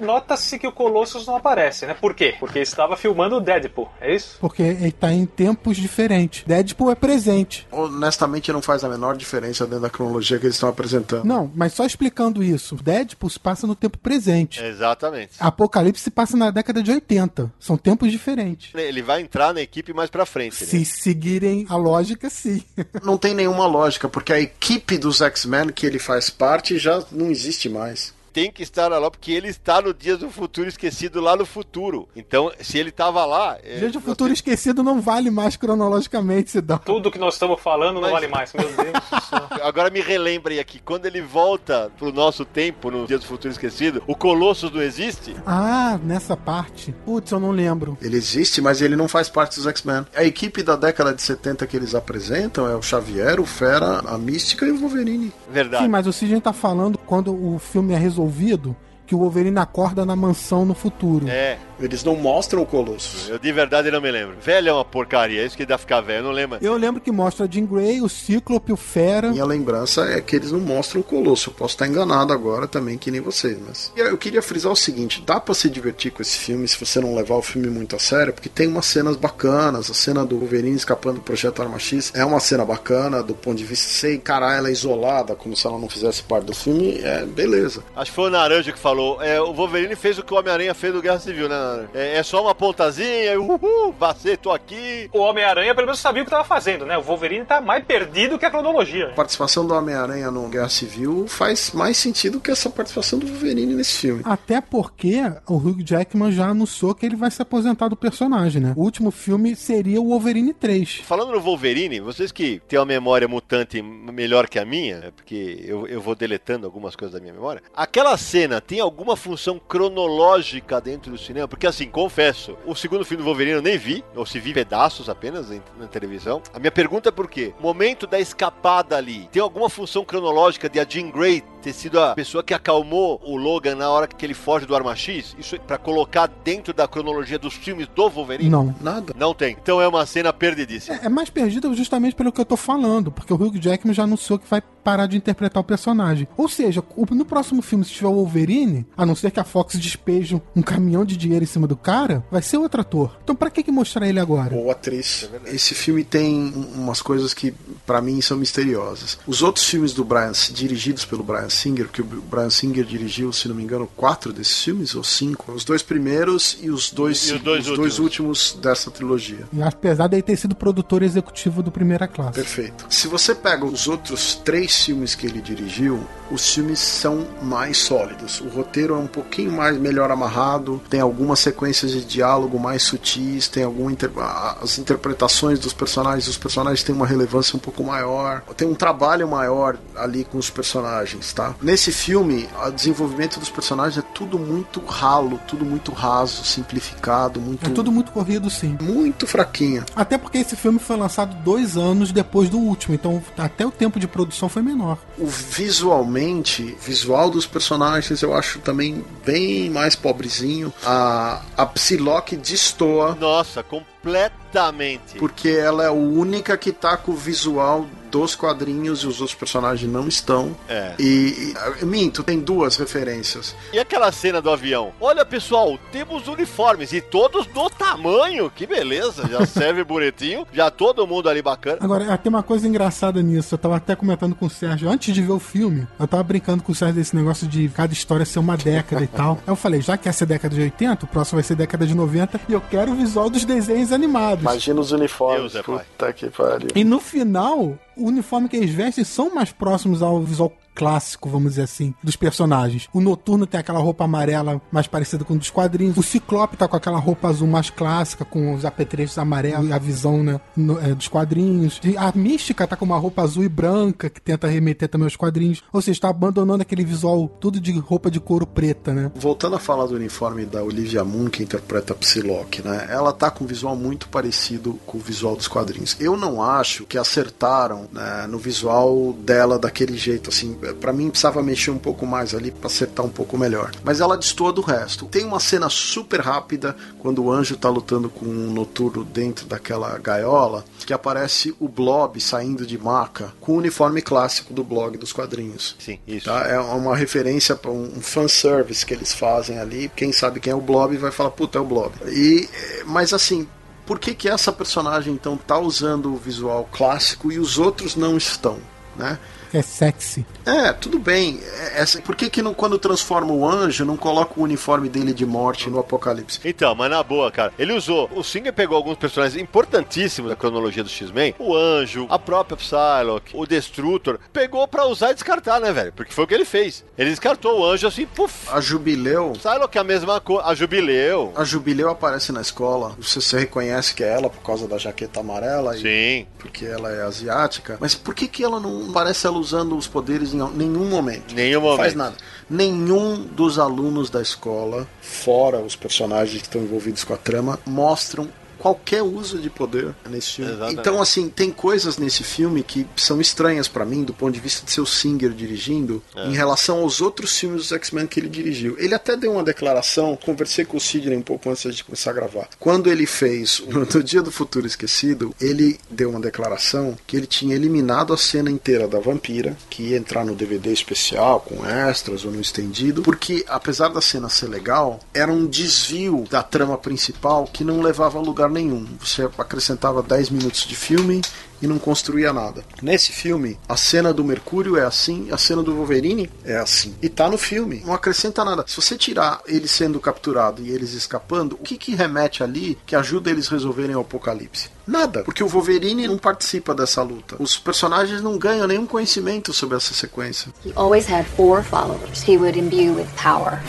Nota-se que o Colossus não aparece, né? Por quê? Porque estava filmando o Deadpool, é isso? Porque ele tá em tempos diferentes. Deadpool é presente. Honestamente, não faz a menor diferença dentro da cronologia que eles estão apresentando. Não, mas só explicando isso. Deadpool se passa no tempo presente. Exatamente. Apocalipse se passa na década de 80. São tempos diferentes. Ele vai entrar na equipe mais pra frente, né? Se seguirem a lógica, sim. Não tem nenhuma lógica, porque a equipe dos X-Men que ele faz parte já não existe mais. Tem que estar lá, porque ele está no Dias do Futuro Esquecido lá no futuro. Então, se ele tava lá... é, Gente, o nós futuro esquecido não vale mais cronologicamente, Sidão. Tudo que nós estamos falando não Mas- vale mais, meu Deus do. Agora me relembrem aqui, quando ele volta pro nosso tempo, no Dia do Futuro Esquecido, o Colossus não existe? Ah, nessa parte. Putz, eu não lembro. Ele existe, mas ele não faz parte dos X-Men. A equipe da década de 70 que eles apresentam é o Xavier, o Fera, a Mística e o Wolverine. Verdade. Sim, mas o Sidney tá falando quando o filme é resolvido, que o Wolverine acorda na mansão no futuro. É, Eles não mostram o Colosso. eu de verdade não me lembro. Velho é uma porcaria, é isso que dá ficar velho, eu não lembro. Eu lembro que mostra a Jean Grey, o Cíclope, o Fera. Minha lembrança é que eles não mostram o Colosso. Eu posso estar enganado agora também, que nem vocês, mas. E Eu queria frisar o seguinte: dá pra se divertir com esse filme se você não levar o filme muito a sério, porque tem umas cenas bacanas. A cena do Wolverine escapando do projeto Arma X é uma cena bacana do ponto de vista de você encarar ela isolada, como se ela não fizesse parte do filme. É beleza. Acho que foi o Naranja que falou. É, o Wolverine fez o que o Homem-Aranha fez do Guerra Civil, né? É, é só uma pontazinha, e uhul, vacei, tô aqui. O Homem-Aranha pelo menos sabia o que tava fazendo, né? O Wolverine tá mais perdido que a cronologia. A participação do Homem-Aranha no Guerra Civil faz mais sentido que essa participação do Wolverine nesse filme. Até porque o Hugh Jackman já anunciou que ele vai se aposentar do personagem, né? O último filme seria o Wolverine 3. Falando no Wolverine, vocês que têm uma memória mutante melhor que a minha, é porque eu, eu vou deletando algumas coisas da minha memória, aquela cena tem alguma função cronológica dentro do cinema? Porque assim, confesso, o segundo filme do Wolverine eu nem vi, ou se vi pedaços apenas na televisão. A minha pergunta é por quê? Momento da escapada ali, tem alguma função cronológica de a Jean Grey ter sido a pessoa que acalmou o Logan na hora que ele foge do Arma X? Isso é pra colocar dentro da cronologia dos filmes do Wolverine? Não. Nada. Não tem. Então é uma cena perdidíssima. É mais perdido justamente pelo que eu tô falando, porque o Hugh Jackman já anunciou que vai parar de interpretar o personagem. Ou seja, no próximo filme, se tiver o Wolverine, a não ser que a Fox despeje um caminhão de dinheiro cima do cara, vai ser outro ator. Então pra que, que mostrar ele agora? ou atriz. Esse filme tem umas coisas que pra mim são misteriosas. Os outros filmes do Brian, dirigidos pelo Brian Singer, que o Brian Singer dirigiu, se não me engano, quatro desses filmes ou cinco, os dois primeiros e os dois, E os dois últimos. últimos dessa trilogia. E apesar dele ter sido produtor executivo do Primeira Classe. Perfeito. Se você pega os outros três filmes que ele dirigiu, os filmes são mais sólidos. O roteiro é um pouquinho mais melhor amarrado, tem algumas sequências de diálogo mais sutis, tem alguma inter... as interpretações dos personagens, os personagens têm uma relevância um pouco maior, tem um trabalho maior ali com os personagens, tá? Nesse filme, o desenvolvimento dos personagens é tudo muito ralo, tudo muito raso, simplificado, muito É tudo muito corrido, sim. muito fraquinho. Até porque esse filme foi lançado dois anos depois do último, então até o tempo de produção foi menor. O visualmente, visual dos personagens eu acho também bem mais pobrezinho. A, a Psylocke destoa. Nossa, completamente. porque ela é a única que tá com o visual dos quadrinhos e os outros personagens não estão. É. E, e minto, tem duas referências. E aquela cena do avião? Olha, pessoal, temos uniformes e todos do tamanho. Que beleza, já serve bonitinho. Já todo mundo ali bacana. Agora, tem uma coisa engraçada nisso. Eu tava até comentando com o Sérgio, antes de ver o filme, eu tava brincando com o Sérgio desse negócio de cada história ser uma década e tal. Aí eu falei, já que essa é década de 80, o próximo vai ser década de 90, e eu quero o visual dos desenhos animados. Imagina os uniformes. Deus é pai. Puta que pariu. E no final, o uniforme que eles vestem são mais próximos ao visual clássico, vamos dizer assim, dos personagens. O Noturno tem aquela roupa amarela mais parecida com dos quadrinhos. O Ciclope tá com aquela roupa azul mais clássica, com os apetrechos amarelos e a visão né, no- é, dos quadrinhos. E a Mística tá com uma roupa azul e branca, que tenta remeter também aos quadrinhos. Ou seja, tá abandonando aquele visual tudo de roupa de couro preta, né? Voltando a falar do uniforme da Olivia Moon, que interpreta Psylocke, né? Ela tá com um visual muito parecido com o visual dos quadrinhos. Eu não acho que acertaram né, no visual dela daquele jeito, assim. Pra mim precisava mexer um pouco mais ali pra acertar um pouco melhor. Mas ela destoa do resto. Tem uma cena super rápida quando o anjo tá lutando com um noturno dentro daquela gaiola, que aparece o Blob saindo de maca com o uniforme clássico do blog dos quadrinhos. Sim, isso. Tá? É uma referência para um fanservice que eles fazem ali. Quem sabe quem é o Blob vai falar, puta, é o Blob. E, mas assim, por que, que essa personagem então tá usando o visual clássico e os outros não estão? Né? É sexy. É, tudo bem. É, essa- por que, que não, quando transforma o anjo, não coloca o uniforme dele de morte no Apocalipse? Então, mas na boa, cara, ele usou. O Singer pegou alguns personagens importantíssimos da cronologia do X-Men: o Anjo, a própria Psylocke, o Destrutor. Pegou pra usar e descartar, né, velho? Porque foi o que ele fez. Ele descartou o Anjo assim, puf. A Jubileu. Psylocke é a mesma coisa. A Jubileu. A Jubileu aparece na escola. Você, você reconhece que é ela por causa da jaqueta amarela e Sim. porque ela é asiática. Mas por que, que ela não parece ela usando os poderes em nenhum momento? Nenhum Não momento. faz nada. Nenhum dos alunos da escola, fora os personagens que estão envolvidos com a trama, mostram qualquer uso de poder nesse filme. Exatamente. Então, assim, tem coisas nesse filme que são estranhas pra mim, do ponto de vista de seu Singer dirigindo, em relação aos outros filmes dos X-Men que ele dirigiu. Ele até deu uma declaração, conversei com o Sidney um pouco antes de começar a gravar. Quando ele fez o No Dia do Futuro Esquecido, ele deu uma declaração que ele tinha eliminado a cena inteira da vampira, que ia entrar no DVD especial, com extras ou no estendido, porque apesar da cena ser legal, era um desvio da trama principal que não levava a lugar nenhum. Você acrescentava 10 minutos de filme e não construía nada. Nesse filme, a cena do Mercúrio é assim, a cena do Wolverine é assim. E tá no filme, não acrescenta nada. Se você tirar ele sendo capturado e eles escapando, o que que remete ali que ajuda eles resolverem o apocalipse? Nada, porque o Wolverine não participa dessa luta. Os personagens não ganham nenhum conhecimento sobre essa sequência. He always had four followers he would imbue with power.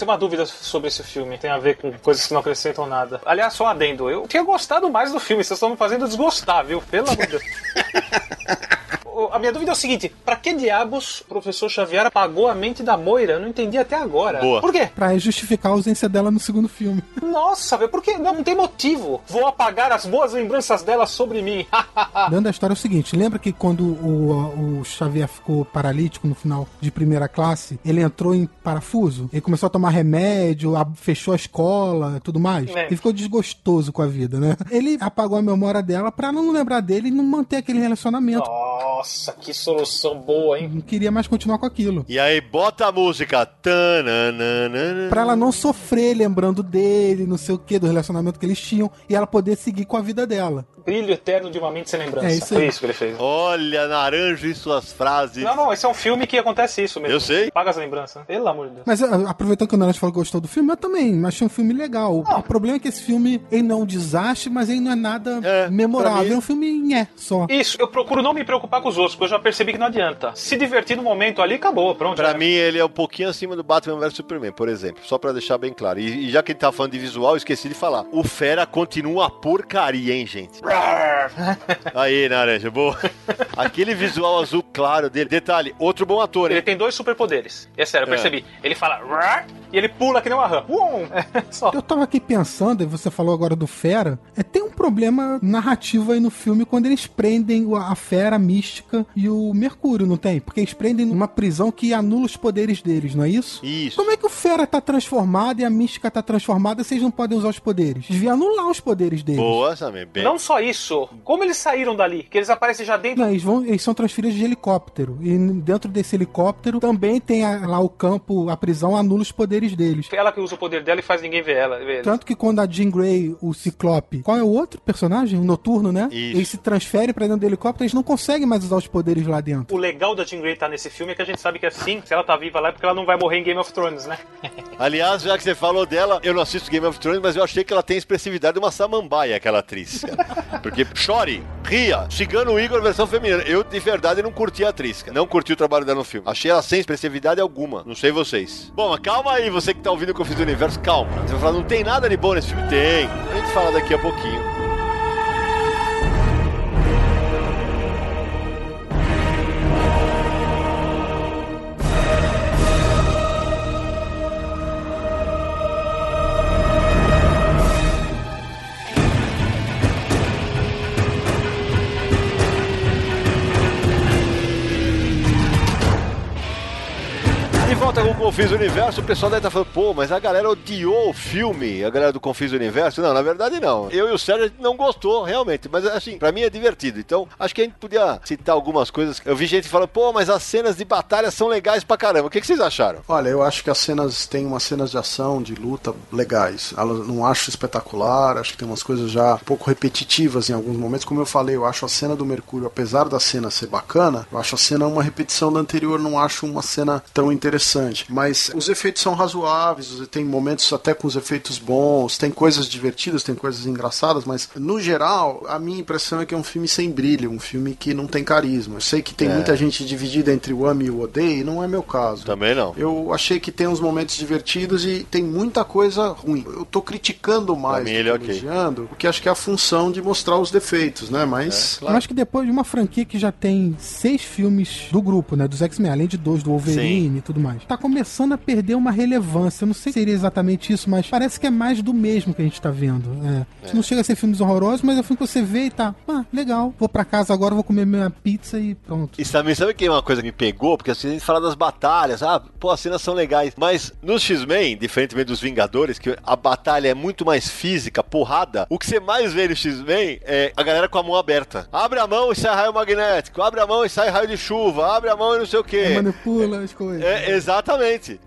Tenho uma dúvida sobre esse filme. Tem a ver com coisas que não acrescentam nada. Aliás, só um adendo. Eu tinha gostado mais do filme. Vocês estão me fazendo desgostar, viu? Pelo amor de Deus. A minha dúvida é o seguinte: pra que diabos o professor Xavier apagou a mente da Moira? Eu não entendi até agora. Boa. Por quê? Pra justificar a ausência dela no segundo filme. Nossa, velho, por que? Não, não tem motivo. Vou apagar as boas lembranças dela sobre mim. Dando a história é o seguinte: lembra que quando o, o Xavier ficou paralítico no final de primeira classe, ele entrou em parafuso? Ele começou a tomar remédio, a- fechou a escola e tudo mais? É. Ele ficou desgostoso com a vida, né? Ele apagou a memória dela pra não lembrar dele e não manter aquele relacionamento. Nossa, que solução boa, hein? Não queria mais continuar com aquilo. E aí, bota a música. Tananana. Pra ela não sofrer lembrando dele, não sei o que, do relacionamento que eles tinham, e ela poder seguir com a vida dela. Brilho eterno de uma mente sem lembrança. É isso Foi isso que ele fez. Olha, Naranjo e suas frases. Não, não, esse é um filme que acontece isso mesmo. Eu sei. Paga as lembranças. Pelo amor de Deus. Mas a- aproveitando que o Naranjo falou que gostou do filme, eu também achei um filme legal. O problema é que esse filme, ele não é um desastre, mas ele não é nada É, memorável. É um filme é só. Isso, eu procuro não me preocupar com os outros, porque eu já percebi que não adianta. Se divertir no momento ali, acabou, pronto. Pra já- mim, ele é um pouquinho acima do Batman vs Superman, por exemplo. Só pra deixar bem claro. E, e já que ele tá falando de visual, eu esqueci de falar. O Fera continua uma porcaria, hein, gente? Aí, Naranja, boa. Aquele visual azul claro dele. Detalhe, outro bom ator, Ele hein? tem dois superpoderes. É sério, eu É. percebi. Ele fala e ele pula que nem uma rã. É, só. Eu tava aqui pensando, e você falou agora do Fera, é tem um problema narrativo aí no filme quando eles prendem o- a Fera mística e o Mercúrio, não tem? Porque eles prendem numa prisão que anula os poderes deles, não é isso? Isso. Como é que o Fera tá transformado e a mística tá transformada eles não podem usar os poderes? Devia anular os poderes deles. Boa, Samir. Bem. Não só isso, como eles saíram dali? Que eles aparecem já dentro. Não, eles, vão, eles são transferidos de helicóptero. E dentro desse helicóptero também tem a- lá o campo, a prisão anula os poderes deles. Ela que usa o poder dela e faz ninguém ver ela. Ver. Tanto que quando a Jean Grey, o Ciclope, qual é o outro personagem? O Noturno, né? Isso. Eles se transferem pra dentro do helicóptero, eles não conseguem mais usar os poderes lá dentro. O legal da Jean Grey estar nesse filme é que a gente sabe que assim, se ela tá viva lá é porque ela não vai morrer em Game of Thrones, né? Aliás, já que você falou dela, eu não assisto Game of Thrones, mas eu achei que ela tem a expressividade de uma samambaia, aquela atriz, cara. Porque chore, ria, Cigano Igor versão feminina. Eu, de verdade, não curti a atriz, cara. Não curti o trabalho dela no filme. Achei ela sem expressividade alguma. Não sei vocês. Bom, mas calma aí, você que tá ouvindo o Confis do Universo, calma. Você vai falar, não tem nada de bom nesse filme? Tem. A gente fala daqui a pouquinho. Volta com o Confis Universo, o pessoal deve estar falando, pô, mas a galera odiou o filme, a galera do Confis Universo. Não, na verdade não. Eu e o Sérgio não gostou, realmente. Mas assim, pra mim é divertido. Então, acho que a gente podia citar algumas coisas. Eu vi gente falando, pô, mas as cenas de batalha são legais pra caramba. O que, que vocês acharam? Olha, eu acho que as cenas têm umas cenas de ação, de luta legais. Não acho espetacular, acho que tem umas coisas já um pouco repetitivas em alguns momentos. Como eu falei, eu acho a cena do Mercúrio, apesar da cena ser bacana, eu acho a cena uma repetição da anterior, não acho uma cena tão interessante. Mas os efeitos são razoáveis, tem momentos até com os efeitos bons, tem coisas divertidas, tem coisas engraçadas, mas no geral, a minha impressão é que é um filme sem brilho, um filme que não tem carisma. Eu sei que tem É. muita gente dividida entre o ame e o odeio, e não é meu caso. Também não. Eu achei que tem uns momentos divertidos e tem muita coisa ruim. Eu tô criticando mais do ele que é elogiando, porque acho que é a função de mostrar os defeitos, né? Mas Eu acho que depois de uma franquia que já tem seis filmes do grupo, né? Dos X-Men, além de dois do Wolverine e tudo mais. Tá começando a perder uma relevância. Eu não sei se seria exatamente isso, mas parece que é mais do mesmo que a gente tá vendo. É. Não chega a ser filmes horrorosos, mas é um filme que você vê e tá, ah, legal. Vou pra casa agora, vou comer minha pizza e pronto. E também, sabe que é uma coisa que me pegou? Porque assim, a gente fala das batalhas, ah, pô, as cenas são legais. Mas nos X-Men, diferentemente dos Vingadores, que a batalha é muito mais física, porrada, o que você mais vê no X-Men é a galera com a mão aberta. Abre a mão e sai raio magnético, abre a mão e sai raio de chuva, abre a mão e não sei o quê. Manipula as coisas. É, exatamente.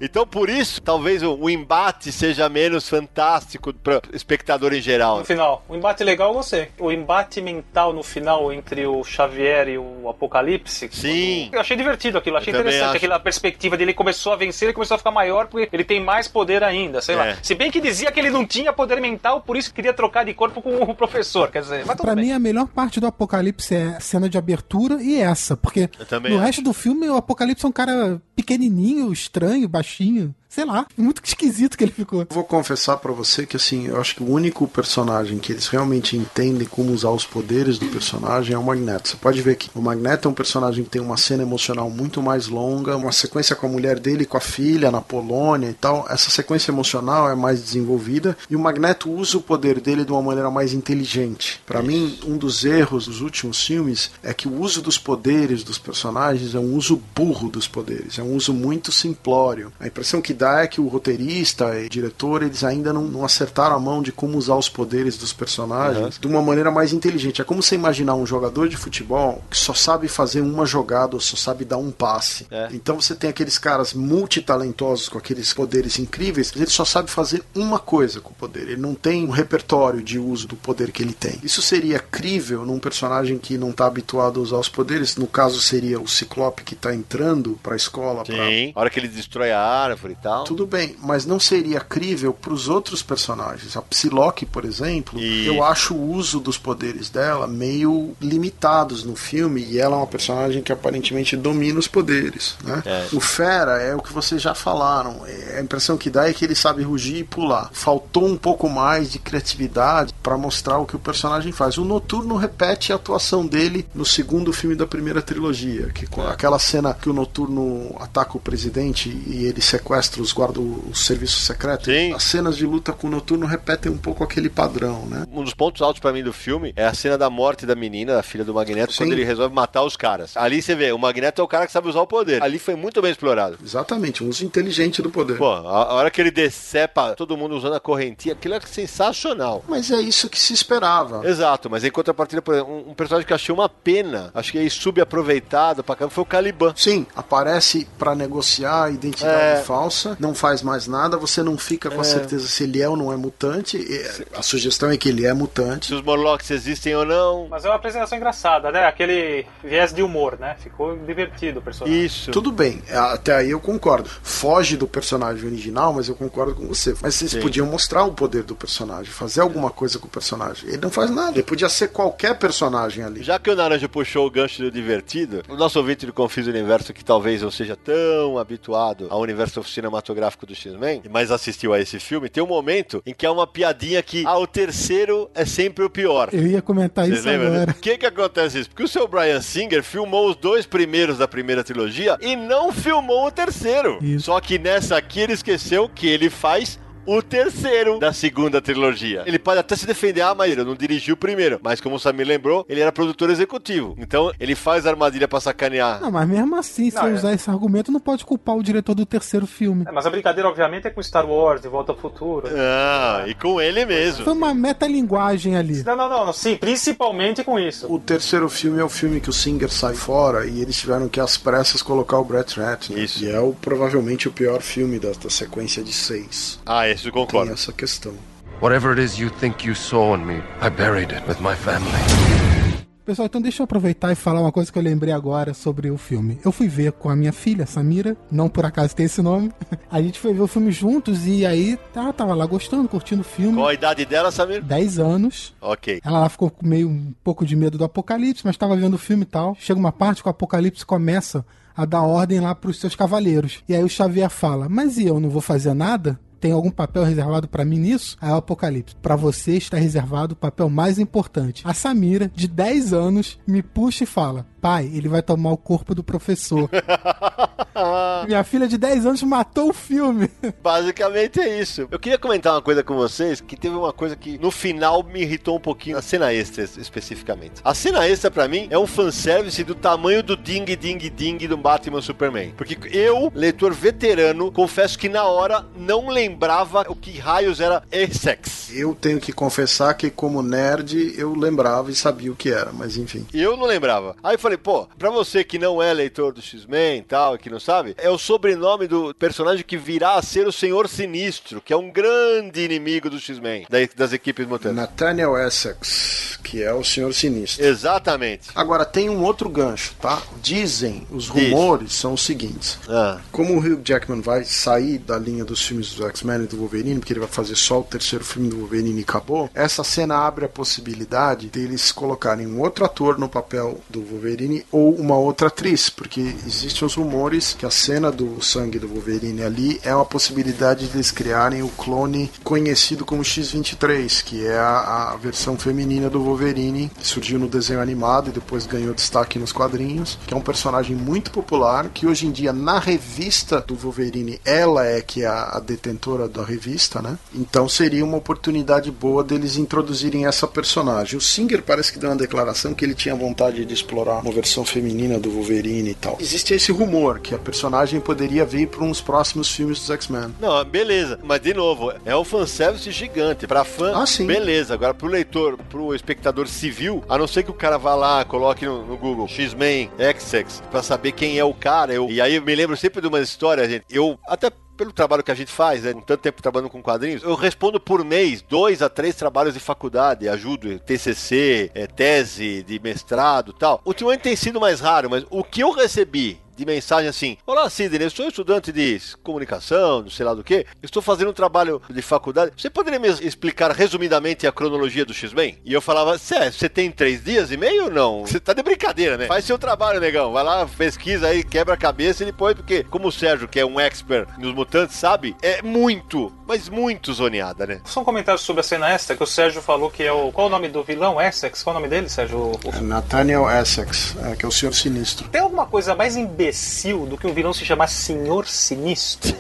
Então, por isso, talvez o, o embate seja menos fantástico para espectador em geral. No final, o embate legal eu gostei. O embate mental no final entre o Xavier e o Apocalipse. Sim. Eu achei divertido aquilo, achei Eu interessante acho. aquela perspectiva dele começou a vencer, ele começou a ficar maior porque ele tem mais poder ainda, sei É. lá. Se bem que dizia que ele não tinha poder mental, por isso queria trocar de corpo com o professor, quer dizer, bem. mim, a melhor parte do Apocalipse é a cena de abertura e essa. Porque no acho. resto do filme, o Apocalipse é um cara pequenininho, estranho, baixinho. Sei lá, muito esquisito que ele ficou. Vou confessar pra você que assim, eu acho que o único personagem que eles realmente entendem como usar os poderes do personagem é o Magneto. Você pode ver que o Magneto é um personagem que tem uma cena emocional muito mais longa, uma sequência com a mulher dele, com a filha na Polônia e tal. Essa sequência emocional é mais desenvolvida e o Magneto usa o poder dele de uma maneira mais inteligente. Pra mim, um dos erros dos últimos filmes é que o uso dos poderes dos personagens é um uso burro dos poderes, é um uso muito simplório. A impressão que dá é que o roteirista e diretor eles ainda não, não acertaram a mão de como usar os poderes dos personagens de uma maneira mais inteligente. É como você imaginar um jogador de futebol que só sabe fazer uma jogada ou só sabe dar um passe. É. Então você tem aqueles caras multitalentosos com aqueles poderes incríveis, mas ele só sabe fazer uma coisa com o poder. Ele não tem um repertório de uso do poder que ele tem. Isso seria crível num personagem que não está habituado a usar os poderes. No caso seria o Ciclope que está entrando para a escola pra Sim. A hora que ele destrói a árvore e tal. Tudo bem, mas não seria crível para os outros personagens. A Psylocke, por exemplo, Isso. eu acho o uso dos poderes dela meio limitados no filme e ela é uma personagem que aparentemente domina os poderes. Né? É. O Fera é o que vocês já falaram. É, A impressão que dá é que ele sabe rugir e pular. Faltou um pouco mais de criatividade para mostrar o que o personagem faz. O Noturno repete a atuação dele no segundo filme da primeira trilogia, que com aquela cena que o Noturno ataca o presidente e ele sequestra os guarda o serviço secreto. Sim. As cenas de luta com o Noturno repetem um pouco aquele padrão, né? Um dos pontos altos pra mim do filme é a cena da morte da menina, da filha do Magneto, Sim. quando ele resolve matar os caras. Ali você vê, o Magneto é o cara que sabe usar o poder. Ali foi muito bem explorado. Exatamente, um uso inteligente do poder. Pô, a, a hora que ele decepa todo mundo usando a correntinha, aquilo é sensacional. Mas é isso que se esperava. Exato, mas em contrapartida, por exemplo, um, um personagem que eu achei uma pena, acho que é subaproveitado pra caramba, foi o Caliban. Sim, aparece pra negociar a identidade É. falsa, não faz mais nada, você não fica com a certeza se ele é ou não é mutante. E A sugestão é que ele é mutante. Se os Morlocks existem ou não. Mas é uma apresentação engraçada, né? Aquele viés de humor, né? Ficou divertido o personagem. Isso. Tudo bem, até aí eu concordo. Foge do personagem original, mas eu concordo com você. Mas vocês Sim. podiam mostrar o poder do personagem, fazer alguma coisa com o personagem. Ele não faz nada, ele podia ser qualquer personagem ali. Já que o Naranja puxou o gancho do divertido, o nosso ouvinte do Confis Universo, que talvez não seja tão habituado ao universo cinematográfico do X-Men, mas assistiu a esse filme, tem um momento em que há uma piadinha que, ah, o terceiro é sempre o pior. Eu ia comentar Vocês isso lembram? né? agora. Por que que acontece isso? Porque o seu Brian Singer filmou os dois primeiros da primeira trilogia e não filmou o terceiro. Isso. Só que nessa aqui ele esqueceu que ele faz o terceiro da segunda trilogia. Ele pode até se defender, ah, mas eu não dirigi o primeiro. Mas como o Samir lembrou, ele era produtor executivo. Então ele faz a armadilha pra sacanear. Não, mas mesmo assim, se Não, eu é. usar esse argumento, não pode culpar o diretor do terceiro filme. É, mas a brincadeira, obviamente, é com Star Wars, De Volta ao Futuro. Ah, e com ele mesmo. Foi uma metalinguagem ali. Não, não, não, sim, principalmente com isso. O terceiro filme é o filme que o Singer sai fora e eles tiveram que às pressas colocar o Brett Ratner. Isso. E é o, provavelmente o pior filme da, da sequência de seis. Ah, isso eu Tem concordo. essa questão. Whatever it is you think you saw in me, I buried it with my family. Pessoal, então deixa eu aproveitar e falar uma coisa que eu lembrei agora sobre o filme. Eu fui ver com a minha filha, Samira, não por acaso tem esse nome. A gente foi ver o filme juntos e aí tá, tava lá gostando, curtindo o filme. Qual a idade dela, Samir? 10 anos. Ok. Ela lá ficou com meio um pouco de medo do apocalipse, mas estava vendo o filme e tal. Chega uma parte que o apocalipse começa a dar ordem lá pros seus cavaleiros. E aí o Xavier fala: Mas e eu não vou fazer nada? Tem algum papel reservado pra mim nisso? Aí o Apocalipse. Pra você está reservado o papel mais importante. A Samira, de 10 anos, me puxa e fala: Pai, ele vai tomar o corpo do professor. Minha filha de 10 anos matou o filme. basicamente é isso. Eu queria comentar uma coisa com vocês, que teve uma coisa que no final me irritou um pouquinho, a cena extra especificamente. A cena extra pra mim é um fanservice do tamanho do ding ding ding do Batman Superman. Porque eu, leitor veterano, confesso que na hora não lembrava o que raios era Essex. Eu tenho que confessar que, como nerd, eu lembrava e sabia o que era, mas enfim. E eu não lembrava. Aí eu falei, pô, pra você que não é leitor do X-Men e tal, que não sabe, é o sobrenome do personagem que virá a ser o Senhor Sinistro, que é um grande inimigo do X-Men, da- das equipes mutantes. Nathaniel Essex, que é o Senhor Sinistro. Exatamente. Agora, tem um outro gancho, tá? Dizem, os Diz. rumores são os seguintes. Ah, Como o Hugh Jackman vai sair da linha dos filmes do X-Men e do Wolverine, porque ele vai fazer só o terceiro filme do Wolverine e acabou, essa cena abre a possibilidade deles colocarem um outro ator no papel do Wolverine ou uma outra atriz, porque existem os rumores que a cena do sangue do Wolverine ali é uma possibilidade de eles criarem o clone conhecido como X-23, que é a, a versão feminina do Wolverine, que surgiu no desenho animado e depois ganhou destaque nos quadrinhos, que é um personagem muito popular, que hoje em dia na revista do Wolverine ela é que é a, a detentora da revista, né? Então seria uma oportunidade boa deles introduzirem essa personagem. O Singer parece que deu uma declaração que ele tinha vontade de explorar uma versão feminina do Wolverine e tal. Existe esse rumor que a personagem poderia vir para uns próximos filmes dos X-Men. não, beleza. Mas, de novo, é um fanservice gigante. Pra fã, Ah, sim. beleza. Agora, pro leitor, pro espectador civil, a não ser que o cara vá lá, coloque no, no Google X-Men, XX, pra saber quem é o cara. Eu- e aí eu me lembro sempre de uma história, gente. Eu, até pelo trabalho que a gente faz, né, tanto tempo trabalhando com quadrinhos, eu respondo por mês dois a três trabalhos de faculdade, ajudo TCC, é, tese de mestrado tal. Ultimamente tem sido mais raro, mas o que eu recebi de mensagem assim: Olá, Sidney, eu sou estudante de comunicação, não sei lá do que, estou fazendo um trabalho de faculdade. Você poderia me explicar resumidamente a cronologia do X-Men? E eu falava: você tem três dias e meio ou não? Você tá de brincadeira, né? Faz seu trabalho, negão. Vai lá, pesquisa aí, quebra a cabeça e depois, porque, como o Sérgio, que é um expert nos mutantes, sabe, é muito, mas muito zoneada, né? Só um comentário sobre a cena extra que o Sérgio falou que é o. Qual o nome do vilão? Essex? Qual o nome dele, Sérgio? O- É Nathaniel Essex, é, que é o Senhor Sinistro. Tem alguma coisa mais imbecil do que um vilão se chamar Senhor Sinistro?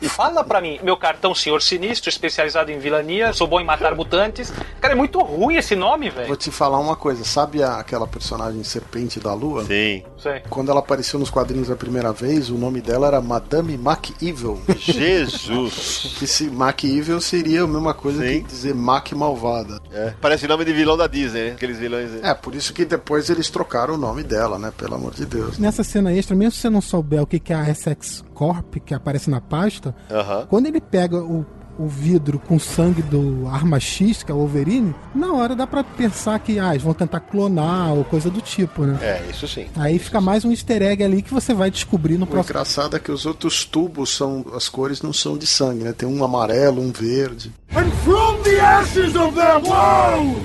Fala pra mim, meu cartão Senhor Sinistro, especializado em vilania, sou bom em matar mutantes. Cara, é muito ruim esse nome, Vou velho. te falar uma coisa, sabe a- aquela personagem Serpente da Lua? Sim. Sei. Quando ela apareceu nos quadrinhos a primeira vez, o nome dela era Madame MacEvil. Jesus. que se MacEvil seria a mesma coisa Sim. que dizer Mac malvada. É, parece nome de vilão da Disney, né? Aqueles vilões. É, por isso que depois eles trocaram o nome dela, né? Pelo amor de Deus. Nessa cena extra, mesmo se você não souber o que é a Essex Corp, que aparece na pasta, Aham. quando ele pega o, o vidro com sangue do Arma X, que é o Wolverine, na hora dá pra pensar que ah, eles vão tentar clonar ou coisa do tipo, né? É, isso sim. Aí fica mais um easter egg ali que você vai descobrir no O próximo. engraçado é que os outros tubos são. As cores não são de sangue, né? Tem um amarelo, um verde. And from the ashes of their woe,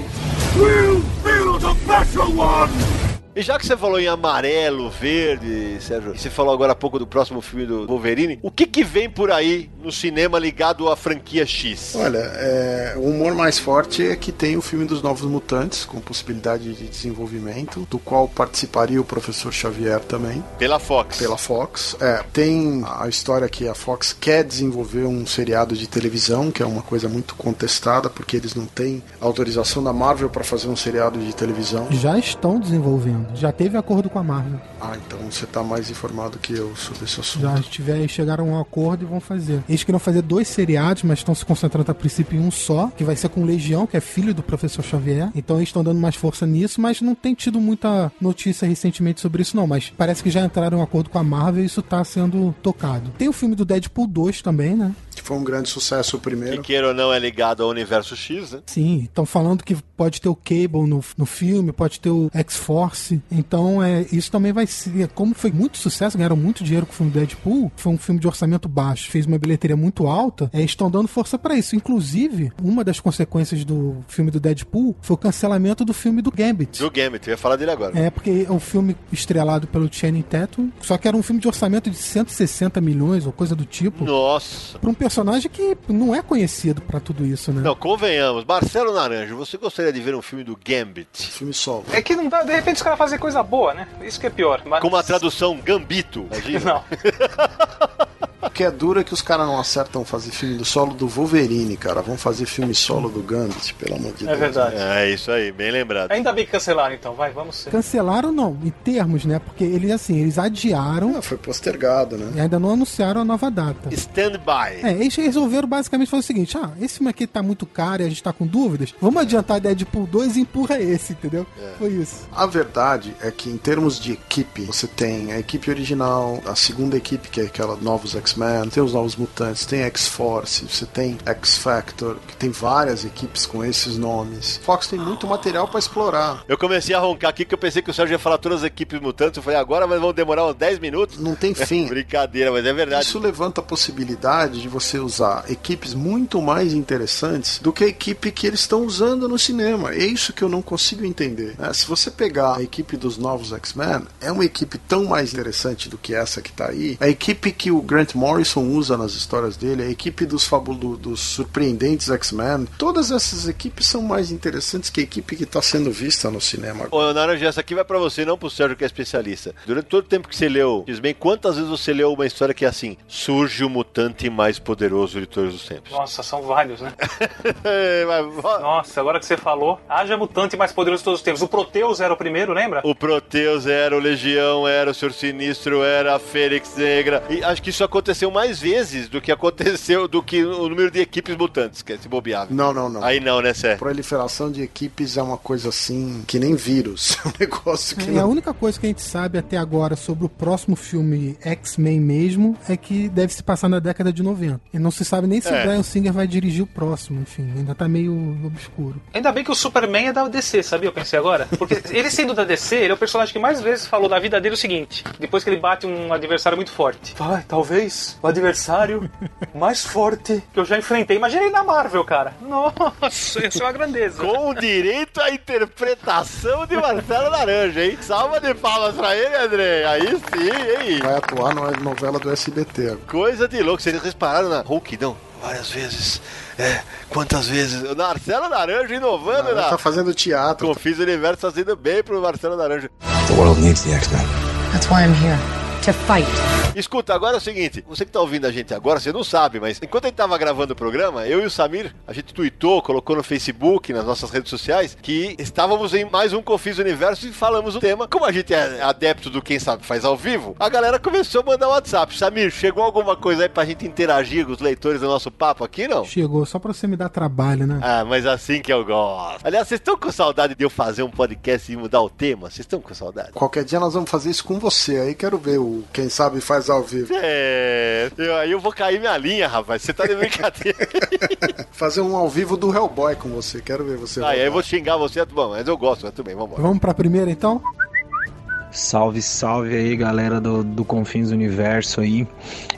we'll build! E já que você falou em amarelo, verde, Sérgio, e você falou agora há pouco do próximo filme do Wolverine, o que que vem por aí no cinema ligado à franquia X? Olha, é, o humor mais forte é que tem o filme dos Novos Mutantes, com possibilidade de desenvolvimento, do qual participaria o professor Xavier também, Pela Fox. pela Fox. É, tem a história que a Fox quer desenvolver um seriado de televisão, que é uma coisa muito contestada, porque eles não têm autorização da Marvel para fazer um seriado de televisão. Já estão desenvolvendo. Já teve acordo com a Marvel. Ah, então você tá mais informado que eu sobre esse assunto. Já tiver, chegaram a um acordo e vão fazer. Eles queriam fazer dois seriados, mas estão se concentrando a princípio em um só, que vai ser com o Legião, que é filho do professor Xavier. Então eles estão dando mais força nisso, mas não tem tido muita notícia recentemente sobre isso, não. Mas parece que já entraram em um acordo com a Marvel e isso tá sendo tocado. Tem o filme do Deadpool 2 também, né? Que foi um grande sucesso o Que primeiro. queira ou não é ligado ao universo X, né? Sim, estão falando que pode ter o Cable no, no filme, pode ter o X-Force. Então, é, isso também vai ser. Como foi muito sucesso, ganharam muito dinheiro com o filme Deadpool, foi um filme de orçamento baixo, fez uma bilheteria muito alta, é, estão dando força pra isso. Inclusive, uma das consequências do filme do Deadpool foi o cancelamento do filme do Gambit. Do Gambit, eu ia falar dele agora. É, porque é um filme estrelado pelo Channing Tatum, só que era um filme de orçamento de 160 milhões ou coisa do tipo. Nossa. Pra um personagem que não é conhecido pra tudo isso, né? Não, convenhamos. Marcelo Naranjo, você gostaria de ver um filme do Gambit? Filme solo. É que não dá, de repente os caras fazem coisa boa, né? Isso que é pior. Mas... Com uma tradução Gambito, imagina? Não. O que é duro é que os caras não acertam fazer filme do solo do Wolverine, cara. Vão fazer filme solo do Gambit, pelo amor de É Deus. verdade. É isso aí, bem lembrado. Ainda bem que cancelaram então, vai, vamos ser. Cancelaram não, em termos, né? Porque eles assim, eles adiaram Ah, foi postergado, né? e ainda não anunciaram a nova data. Stand by. É, eles resolveram basicamente fazer o seguinte: ah, esse filme aqui tá muito caro e a gente tá com dúvidas, vamos adiantar Deadpool 2 e empurra esse, entendeu? Foi isso. A verdade é que em termos de equipe, você tem a equipe original, a segunda equipe, que é aquela novos X-Men, tem os novos mutantes, tem X-Force, você tem X-Factor, que tem várias equipes com esses nomes. Fox tem muito material pra explorar. Eu comecei a roncar aqui que eu pensei que o Sérgio ia falar todas as equipes mutantes. Eu falei, agora mas vão demorar uns 10 minutos. Não tem fim. Brincadeira, mas é verdade. Isso levanta a possibilidade de você usar equipes muito mais interessantes do que a equipe que eles estão usando no cinema. É isso que eu não consigo entender. né? Se você pegar a equipe dos novos X-Men, é uma equipe tão mais interessante do que essa que tá aí. A equipe que o Grant Morrison usa nas histórias dele, a equipe dos, fabulo, dos surpreendentes X-Men, todas essas equipes são mais interessantes que a equipe que está sendo vista no cinema. Ô, Naranja, essa aqui vai pra você, não pro Sérgio que é especialista. Durante todo o tempo que você leu X-Men, quantas vezes você leu uma história que é assim? Surge o mutante mais poderoso de todos os tempos. Nossa, são vários, né? Nossa, agora que você falou, haja mutante mais poderoso de todos os tempos. O Proteus era o primeiro, lembra? o Proteus era, o Legião era, o Senhor Sinistro era, a Fênix Negra. E acho que isso aconteceu mais vezes do que aconteceu, do que o número de equipes mutantes, que é se bobear. Não, não, não. Aí não, né, Sé? Proliferação de equipes é uma coisa assim que nem vírus. É um negócio que E a não. única coisa que a gente sabe até agora sobre o próximo filme X-Men mesmo é que deve se passar na década de 90. E não se sabe nem se É. o Brian Singer vai dirigir o próximo, enfim, ainda tá meio obscuro. Ainda bem que o Superman é da DC, sabia? Eu pensei agora. Porque ele sendo da DC, ele é o personagem que mais vezes falou da vida dele o seguinte: depois que ele bate um adversário muito forte. Vai, talvez o adversário mais forte que eu já enfrentei. Imagina ele na Marvel, cara. Nossa, isso é uma grandeza. Com direito à interpretação de Marcelo Laranja, hein? Salva de palmas pra ele, André. Aí sim, hein? Vai atuar na novela do SBT. Coisa de louco. Vocês repararam na rouquidão? Várias vezes. É, quantas vezes? O Marcelo Laranja inovando na... tá fazendo teatro. Confis Universo fazendo bem pro Marcelo Laranja. The world needs the X-Men. That's why I'm here. To fight. Escuta, agora é o seguinte, você que tá ouvindo a gente agora, você não sabe, mas enquanto a gente tava gravando o programa, eu e o Samir, a gente tweetou, colocou no Facebook, nas nossas redes sociais, que estávamos em mais um Confis Universo e falamos o tema. Como a gente é adepto do Quem Sabe Faz ao vivo, a galera começou a mandar WhatsApp. Samir, chegou alguma coisa aí pra gente interagir com os leitores do nosso papo aqui, não? Chegou só pra você me dar trabalho, né? Ah, mas assim que eu gosto. Aliás, vocês estão com saudade de eu fazer um podcast e mudar o tema? Vocês estão com saudade? Qualquer dia nós vamos fazer isso com você. Aí quero ver o Quem Sabe Faz ao vivo. É, eu- aí eu vou cair minha linha, rapaz. Você tá de brincadeira. Fazer um ao vivo do Hellboy com você. Quero ver você. Aí, aí eu vou xingar você, bom, mas eu gosto, mas tudo bem, vambora. Vamos pra primeira então? Salve, salve aí, galera do, do Confins Universo aí.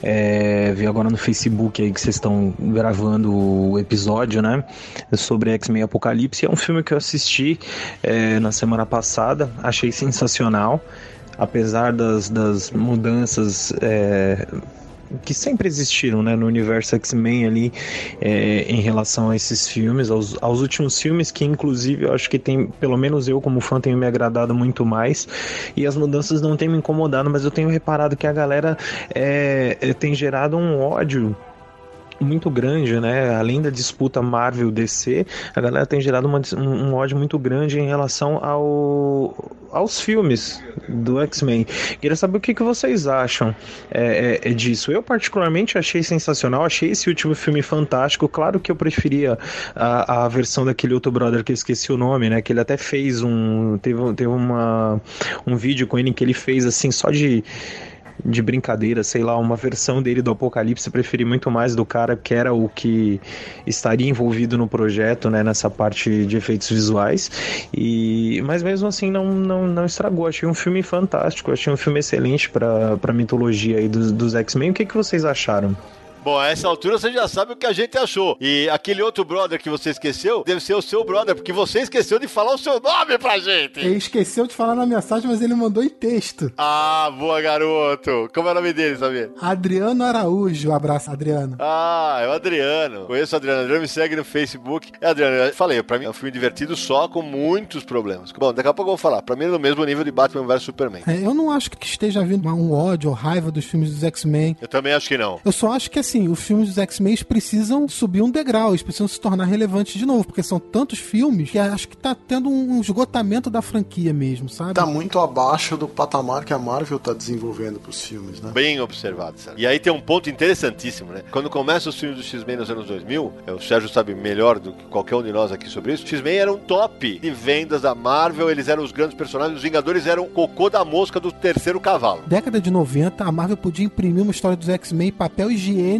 É, vi agora no Facebook aí que vocês estão gravando o episódio, né? Sobre X-Men Apocalipse. É um filme que eu assisti é, na semana passada, achei sensacional. Apesar das, das mudanças é, que sempre existiram né, no universo X-Men ali é, em relação a esses filmes, aos, aos últimos filmes, que inclusive eu acho que tem, pelo menos eu como fã, tenho me agradado muito mais. E as mudanças não têm me incomodado, mas eu tenho reparado que a galera é, é, tem gerado um ódio muito grande, né? Além da disputa Marvel-DC, a galera tem gerado uma, um, ódio muito grande em relação ao, aos filmes do X-Men. Queria saber o que, que vocês acham é, é, é disso. Eu, particularmente, achei sensacional, achei esse último filme fantástico. Claro que eu preferia a, a versão daquele outro brother que eu esqueci o nome, né? Que ele até fez um. Teve, teve uma, um vídeo com ele que ele fez assim, só de de brincadeira, sei lá, uma versão dele do Apocalipse, preferi muito mais do cara que era o que estaria envolvido no projeto, né, nessa parte de efeitos visuais. E mas mesmo assim não não, não estragou. Achei um filme fantástico, achei um filme excelente para para mitologia aí dos, dos X-Men. O que que vocês acharam? Bom, a essa altura você já sabe o que a gente achou. E aquele outro brother que você esqueceu deve ser o seu brother, porque você esqueceu de falar o seu nome pra gente. Ele esqueceu de falar na mensagem, mas ele mandou em texto. Ah, boa, garoto. Como é o nome dele, sabia? Adriano Araújo. Abraço, Adriano. Ah, é o Adriano. Conheço o Adriano. Adriano me segue no Facebook. É, Adriano, eu falei, pra mim é um filme divertido só com muitos problemas. Bom, daqui a pouco eu vou falar. Pra mim é no mesmo nível de Batman vs Superman. É, eu não acho que esteja vindo um ódio ou raiva dos filmes dos X-Men. Eu também acho que não. Eu só acho que, assim, os filmes dos X-Men precisam subir um degrau, eles precisam se tornar relevantes de novo, porque são tantos filmes que acho que tá tendo um esgotamento da franquia mesmo, sabe? Tá muito abaixo do patamar que a Marvel tá desenvolvendo pros filmes, né? Bem observado, Sérgio. E aí tem um ponto interessantíssimo, né? Quando começam os filmes do X-Men nos anos 2000, é, o Sérgio sabe melhor do que qualquer um de nós aqui sobre isso, X-Men era um top de vendas da Marvel, eles eram os grandes personagens, os Vingadores eram o cocô da mosca do terceiro cavalo. Década de 90, a Marvel podia imprimir uma história dos X-Men em papel higiênico.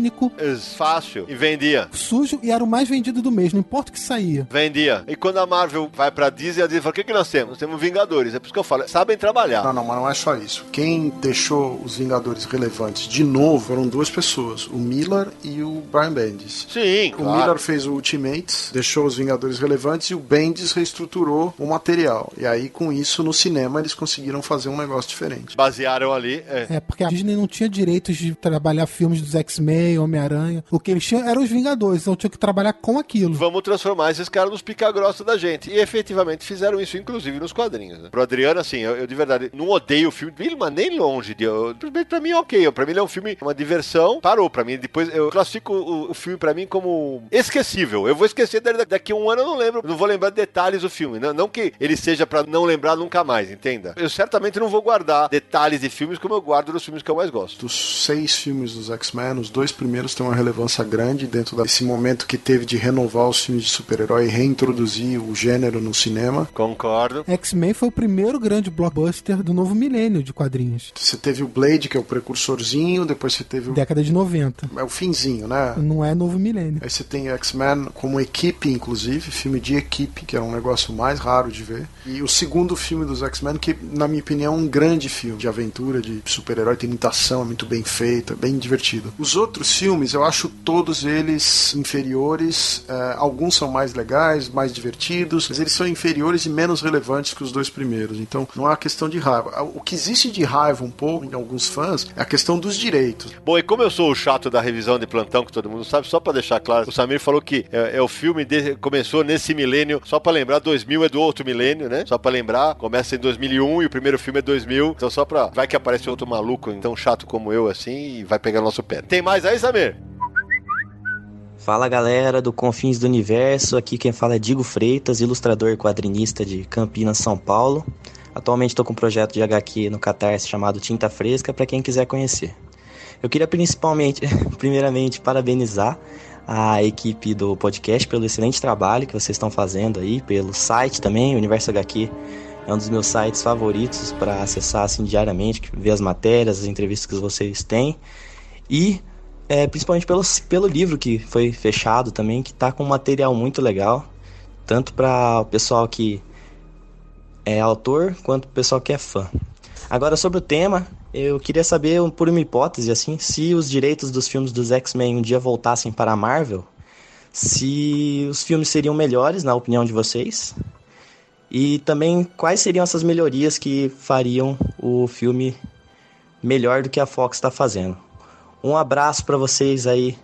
Fácil. E vendia. Sujo e era o mais vendido do mês, não importa o que saía. Vendia. E quando a Marvel vai pra Disney, a Disney fala, o que, que nós temos? Nós temos Vingadores. É por isso que eu falo, sabem trabalhar. Não, não, mas não é só isso. Quem deixou os Vingadores relevantes de novo foram duas pessoas, o Miller e o Brian Bendis. Sim, O claro. Miller fez o Ultimates, deixou os Vingadores relevantes e o Bendis reestruturou o material. E aí, com isso, no cinema, eles conseguiram fazer um negócio diferente. Basearam ali. É. É, porque a Disney não tinha direitos de trabalhar filmes dos X-Men, Homem-Aranha. O que eles tinham eram os Vingadores, então tinha que trabalhar com aquilo. Vamos transformar esses caras nos pica-grossa da gente. E efetivamente fizeram isso, inclusive nos quadrinhos. Né? Pro Adriano, assim, eu, eu de verdade não odeio o filme, mas nem longe de. Eu, pra mim é ok. Pra mim ele é um filme, uma diversão. Parou pra mim. Depois eu classifico o, o filme pra mim como esquecível. Eu vou esquecer dele daqui a um ano, eu não lembro. Não vou lembrar detalhes do filme. Não, não que ele seja pra não lembrar nunca mais, entenda. Eu certamente não vou guardar detalhes de filmes como eu guardo dos filmes que eu mais gosto. Dos seis filmes dos X-Men, os dois primeiros têm uma relevância grande dentro desse momento que teve de renovar os filmes de super-herói e reintroduzir o gênero no cinema. Concordo. X-Men foi o primeiro grande blockbuster do novo milênio de quadrinhos. Você teve o Blade, que é o precursorzinho, depois você teve o. Década de 90. É o finzinho, né? Não é novo milênio. Aí você tem X-Men como equipe, inclusive, filme de equipe, que é um negócio mais raro de ver. E o segundo filme dos X-Men, que, na minha opinião, é um grande filme de aventura, de super-herói, tem muita ação, é muito bem feito, é bem divertido. Os outros filmes, eu acho todos eles inferiores. é, alguns são mais legais, mais divertidos, mas eles são inferiores e menos relevantes que os dois primeiros. Então, não uma questão de raiva. O que existe de raiva um pouco em alguns fãs é a questão dos direitos. Bom, e como eu sou o chato da revisão de plantão, que todo mundo sabe, só pra deixar claro, o Samir falou que é, é o filme de, começou nesse milênio, só pra lembrar, 2000 é do outro milênio, né? Só pra lembrar, começa em 2001 e o primeiro filme é 2000, então só pra. Vai que aparece outro maluco tão chato como eu assim e vai pegar nosso pé. Tem mais aí, Samir? Fala galera do Confins do Universo, aqui quem fala é Digo Freitas, ilustrador e quadrinista de Campinas, São Paulo. Atualmente estou com um projeto de HQ no Catarse chamado Tinta Fresca para quem quiser conhecer. Eu queria principalmente, primeiramente, parabenizar a equipe do podcast pelo excelente trabalho que vocês estão fazendo aí, pelo site também, Universo HQ é um dos meus sites favoritos para acessar assim diariamente, ver as matérias, as entrevistas que vocês têm e é, principalmente pelo, pelo livro que foi fechado também, que está com um material muito legal, tanto para o pessoal que é autor quanto o pessoal que é fã. Agora sobre o tema, eu queria saber, por uma hipótese assim, se os direitos dos filmes dos X-Men um dia voltassem para a Marvel, se os filmes seriam melhores, na opinião de vocês, e também quais seriam essas melhorias que fariam o filme melhor do que a Fox está fazendo. Um abraço para vocês aí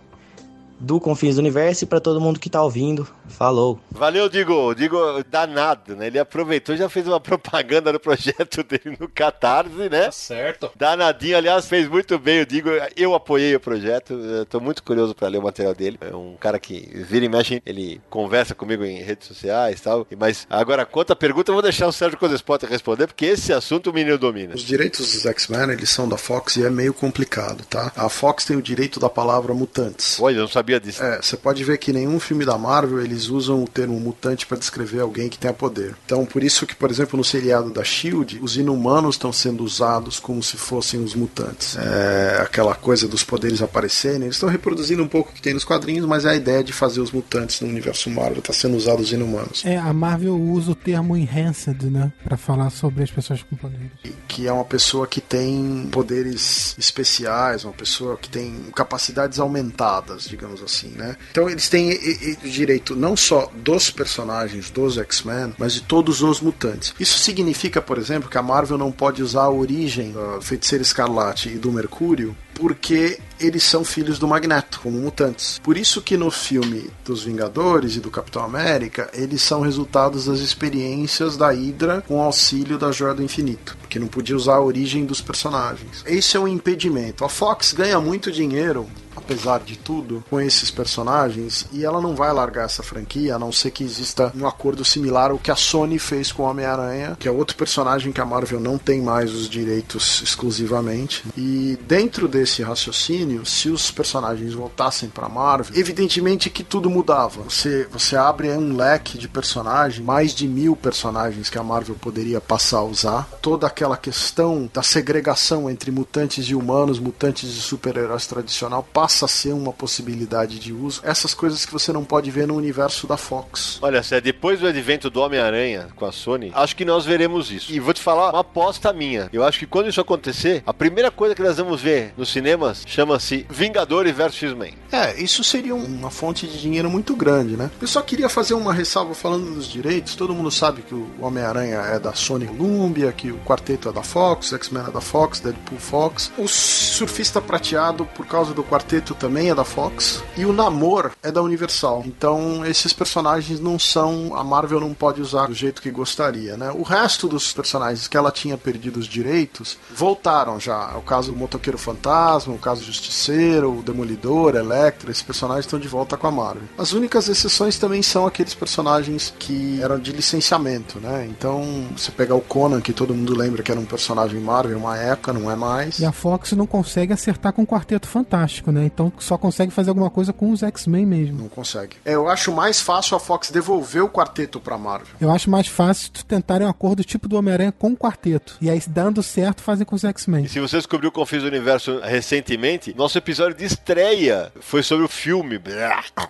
do Confins do Universo e para todo mundo que tá ouvindo. Falou. Valeu, Digo. Digo, danado, né? Ele aproveitou e já fez uma propaganda no projeto dele no Catarse, né? Tá certo. Danadinho, aliás, fez muito bem, eu digo, eu apoiei o projeto, eu tô muito curioso para ler o material dele. É um cara que vira e mexe, ele conversa comigo em redes sociais e tal. Mas agora, quanto à pergunta, eu vou deixar o Sérgio Codespota responder, porque esse assunto o menino domina. Os direitos dos X-Men, eles são da Fox e é meio complicado, tá? A Fox tem o direito da palavra mutantes. Olha, eu não sabia sabia disso. É, você pode ver que nenhum filme da Marvel eles usam o termo mutante para descrever alguém que tenha poder. Então, por isso que, por exemplo, no seriado da Shield, os inumanos estão sendo usados como se fossem os mutantes. É, aquela coisa dos poderes aparecerem, eles estão reproduzindo um pouco o que tem nos quadrinhos, mas é a ideia de fazer os mutantes no universo Marvel está sendo usado os inumanos. É, a Marvel usa o termo enhanced, né, para falar sobre as pessoas com poderes. Que é uma pessoa que tem poderes especiais, uma pessoa que tem capacidades aumentadas, digamos assim, né? Então eles têm direito não só dos personagens dos X-Men, mas de todos os mutantes. Isso significa, por exemplo, que a Marvel não pode usar a origem da Feiticeira Escarlate e do Mercúrio porque eles são filhos do Magneto, como mutantes. Por isso que no filme dos Vingadores e do Capitão América, eles são resultados das experiências da Hydra com auxílio da Joia do Infinito, porque não podia usar a origem dos personagens. Esse é um impedimento. A Fox ganha muito dinheiro apesar de tudo, com esses personagens e ela não vai largar essa franquia a não ser que exista um acordo similar ao que a Sony fez com o Homem-Aranha, que é outro personagem que a Marvel não tem mais os direitos exclusivamente. E dentro desse raciocínio, se os personagens voltassem para Marvel, evidentemente que tudo mudava. Você, você abre um leque de personagens, mais de mil personagens que a Marvel poderia passar a usar. Toda aquela questão da segregação entre mutantes e humanos, mutantes e super-heróis tradicional passa passa a ser uma possibilidade de uso. Essas coisas que você não pode ver no universo da Fox. Olha, Sé, depois do advento do Homem-Aranha com a Sony, acho que nós veremos isso. E vou te falar uma aposta minha. Eu acho que quando isso acontecer, a primeira coisa que nós vamos ver nos cinemas chama-se Vingadores vs X-Men. É, isso seria uma fonte de dinheiro muito grande, né? Eu só queria fazer uma ressalva falando dos direitos. Todo mundo sabe que o Homem-Aranha é da Sony Columbia, que o Quarteto é da Fox, X-Men é da Fox, Deadpool Fox. O Surfista Prateado, por causa do Quarteto também é da Fox e o Namor é da Universal. Então esses personagens não são a Marvel não pode usar do jeito que gostaria, né? O resto dos personagens que ela tinha perdido os direitos voltaram já. O caso do Motoqueiro Fantasma, o caso do Justiceiro, o Demolidor, Electra, esses personagens estão de volta com a Marvel. As únicas exceções também são aqueles personagens que eram de licenciamento, né? Então, você pegar o Conan, que todo mundo lembra que era um personagem Marvel uma época, não é mais. E a Fox não consegue acertar com o Quarteto Fantástico, né? Então só consegue fazer alguma coisa com os X-Men mesmo. Não consegue. É, eu acho mais fácil a Fox devolver o quarteto pra Marvel. Eu acho mais fácil tu tentarem um acordo tipo do Homem-Aranha com o quarteto. E aí, dando certo, fazem com os X-Men. E se você descobriu o Confins do Universo recentemente, nosso episódio de estreia foi sobre o filme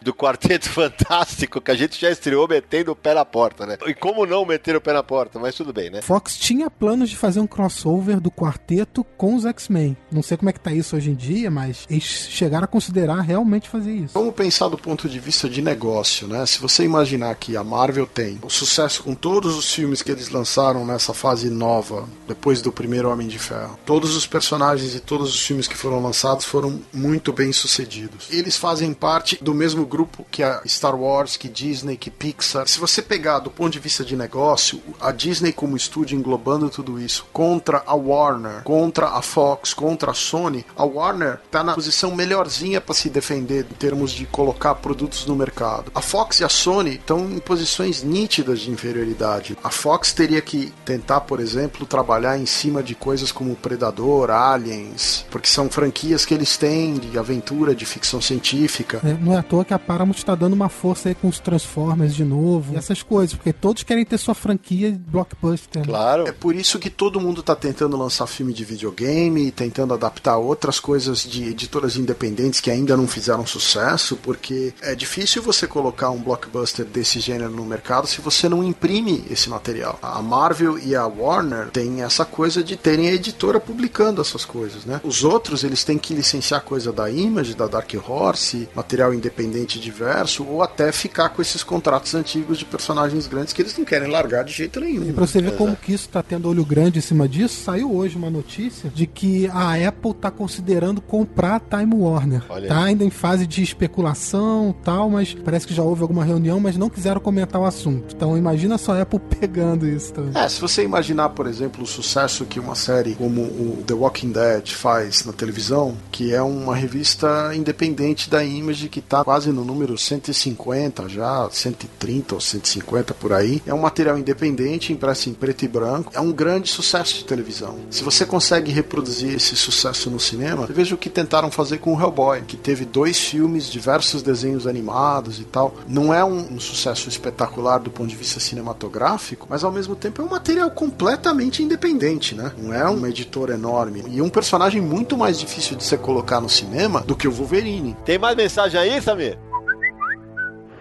do Quarteto Fantástico, que a gente já estreou metendo o pé na porta, né? E como não meter o pé na porta, mas tudo bem, né? Fox tinha planos de fazer um crossover do quarteto com os X-Men. Não sei como é que tá isso hoje em dia, mas eles chegaram chegaram a considerar realmente fazer isso. Vamos pensar do ponto de vista de negócio, né? Se você imaginar que a Marvel tem o sucesso com todos os filmes que eles lançaram nessa fase nova, depois do primeiro Homem de Ferro, todos os personagens e todos os filmes que foram lançados foram muito bem sucedidos. Eles fazem parte do mesmo grupo que a Star Wars, que Disney, que Pixar. Se você pegar do ponto de vista de negócio, a Disney como estúdio englobando tudo isso contra a Warner, contra a Fox, contra a Sony, a Warner está na posição melhor melhorzinha para se defender em termos de colocar produtos no mercado. A Fox e a Sony estão em posições nítidas de inferioridade. A Fox teria que tentar, por exemplo, trabalhar em cima de coisas como Predador, Aliens, porque são franquias que eles têm de aventura, de ficção científica. É, não é à toa que a Paramount está dando uma força aí com os Transformers de novo, essas coisas, porque todos querem ter sua franquia blockbuster. Né? Claro. É por isso que todo mundo está tentando lançar filme de videogame, tentando adaptar outras coisas de editoras independentes independentes que ainda não fizeram sucesso, porque é difícil você colocar um blockbuster desse gênero no mercado se você não imprime esse material. A Marvel e a Warner têm essa coisa de terem a editora publicando essas coisas, né? Os outros, eles têm que licenciar coisa da Image, da Dark Horse, material independente diverso, ou até ficar com esses contratos antigos de personagens grandes que eles não querem largar de jeito nenhum. E pra você ver como que isso tá tendo olho grande em cima disso, saiu hoje uma notícia de que a Apple tá considerando comprar a Time Warner. Warner. Olha tá ainda em fase de especulação tal, mas parece que já houve alguma reunião, mas não quiseram comentar o assunto. Então imagina só a Apple pegando isso também. É, se você imaginar, por exemplo, o sucesso que uma série como o The Walking Dead faz na televisão, que é uma revista independente da Image que tá quase no número 150 já, 130 ou 150 por aí. É um material independente, impresso em preto e branco. É um grande sucesso de televisão. Se você consegue reproduzir esse sucesso no cinema, veja o que tentaram fazer com o Hellboy, que teve dois filmes, diversos desenhos animados e tal. Não é um, um sucesso espetacular do ponto de vista cinematográfico, mas ao mesmo tempo é um material completamente independente, né? Não é uma editora enorme. E um personagem muito mais difícil de você colocar no cinema do que o Wolverine. Tem mais mensagem aí, Samir?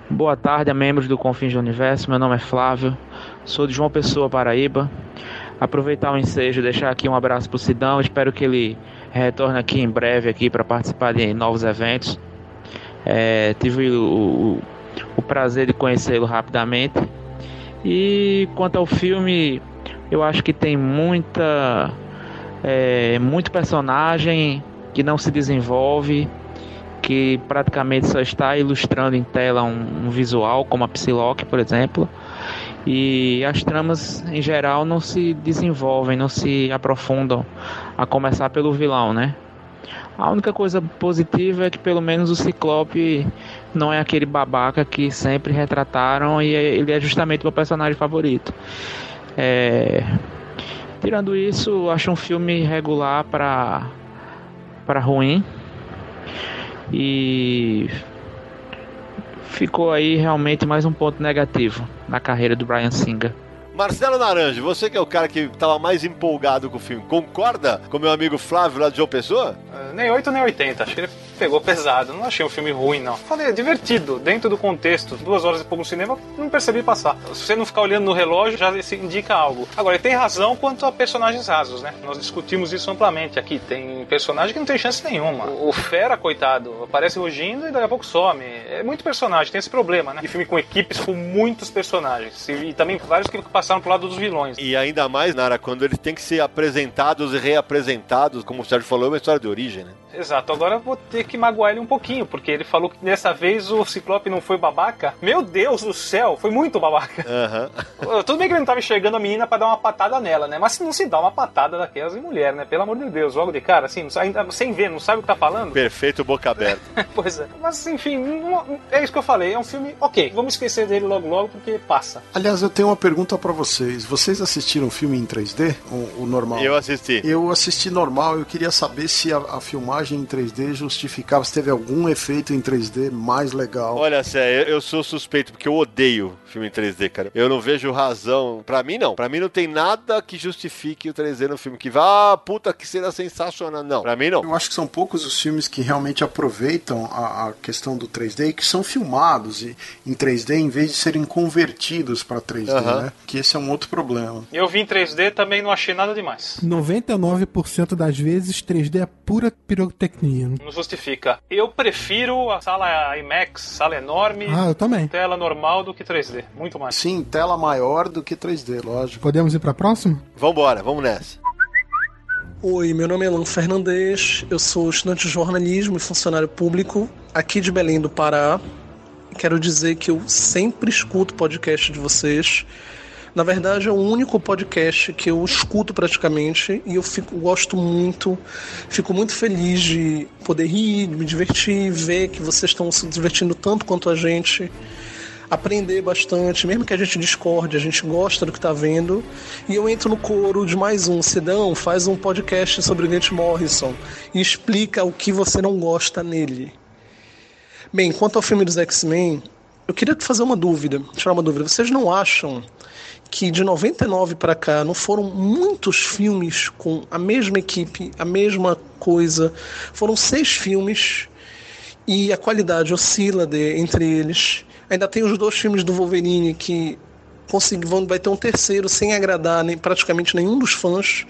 Boa tarde a membros do Confins do Universo. Meu nome é Flávio, sou de João Pessoa, Paraíba. Aproveitar o ensejo, deixar aqui um abraço pro Sidão. Espero que ele retorne aqui em breve aqui para participar de novos eventos. É, tive o, o, o prazer de conhecê-lo rapidamente. E quanto ao filme, eu acho que tem muita é, muito personagem que não se desenvolve que praticamente só está ilustrando em tela um, um visual, como a Psylocke, por exemplo. E as tramas em geral não se desenvolvem, não se aprofundam, a começar pelo vilão, né? A única coisa positiva é que pelo menos o Ciclope não é aquele babaca que sempre retrataram e ele é justamente o meu personagem favorito. É... Tirando isso, acho um filme regular para para ruim e ficou aí realmente mais um ponto negativo na carreira do Brian Singer. Marcelo Naranjo, você que é o cara que estava mais empolgado com o filme, concorda com meu amigo Flávio lá de João Pessoa? Uh, nem 8 nem 80, acho que ele pegou pesado. Não achei um filme ruim, não. Falei, é divertido, dentro do contexto. Duas horas e pouco no cinema, não percebi passar. Se você não ficar olhando no relógio, já se indica algo. Agora, ele tem razão quanto a personagens rasos, né? Nós discutimos isso amplamente aqui. Tem personagem que não tem chance nenhuma. O Fera, coitado, aparece rugindo e daqui a pouco some. É muito personagem, tem esse problema, né? E filme com equipes com muitos personagens. E, também vários que passaram pro lado dos vilões. E ainda mais, Nara, quando eles têm que ser apresentados e reapresentados, como o Sérgio falou, é uma história de origem, né? Exato, agora eu vou ter que magoar ele um pouquinho, porque ele falou que dessa vez o Ciclope não foi babaca. Meu Deus do céu, foi muito babaca. Uhum. Tudo bem que ele não tava enxergando a menina para dar uma patada nela, né? Mas não se dá uma patada daquelas em mulher, né? Pelo amor de Deus, logo de cara, assim, ainda sem ver, não sabe o que tá falando. Perfeito, boca aberta. pois é. Mas enfim, não, é isso que eu falei. É um filme, ok, vamos esquecer dele logo logo porque passa. Aliás, eu tenho uma pergunta para vocês. Vocês assistiram o filme em 3D? O, o, normal? Eu assisti. Eu assisti normal. Eu queria saber se a, a filmagem em 3D justificava, se teve algum efeito em 3D mais legal. Olha, Sé, eu sou suspeito porque eu odeio filme em 3D, cara. Eu não vejo razão. Pra mim, não. Pra mim, não tem nada que justifique o 3D no filme. Que vá, ah, puta, que cena sensacional. Não, pra mim, não. Eu acho que são poucos os filmes que realmente aproveitam a, a questão do 3D e que são filmados em 3D em vez de serem convertidos pra 3D, uhum. né? Que esse é um outro problema. Eu vi em 3D também não achei nada demais. 99% das vezes 3D é pura pirotecnia. Não justifica. Eu prefiro a sala IMAX, sala enorme. Ah, eu também. Tela normal do que 3D. Muito mais. Sim, tela maior do que 3D, lógico. Podemos ir pra próxima? Vambora, vamos nessa. Oi, meu nome é Lan Fernandes, eu sou estudante de jornalismo e funcionário público aqui de Belém do Pará. Quero dizer que eu sempre escuto podcast de vocês. Na verdade, é o único podcast que eu escuto praticamente e eu fico, gosto muito, fico muito feliz de poder rir, me divertir, ver que vocês estão se divertindo tanto quanto a gente aprender bastante, mesmo que a gente discorde, a gente gosta do que está vendo. E eu entro no coro de mais um. Sidão faz um podcast sobre Grant Morrison e explica o que você não gosta nele. Bem, quanto ao filme dos X-Men, eu queria fazer uma dúvida, tirar uma dúvida. Vocês não acham que de 99 para cá não foram muitos filmes com a mesma equipe, a mesma coisa? Foram seis filmes e a qualidade oscila de, entre eles. Ainda tem os dois filmes do Wolverine que vão, vai ter um terceiro sem agradar nem, praticamente nenhum dos fãs.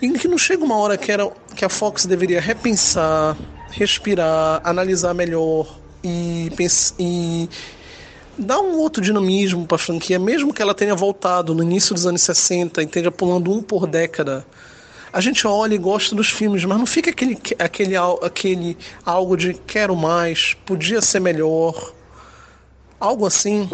E que não chega uma hora que, era, que a Fox deveria repensar, respirar, analisar melhor e, e dar um outro dinamismo para a franquia, mesmo que ela tenha voltado no início dos anos 60 e esteja pulando um por década. A gente olha e gosta dos filmes, mas não fica aquele, aquele, aquele algo de quero mais, podia ser melhor. Algo assim.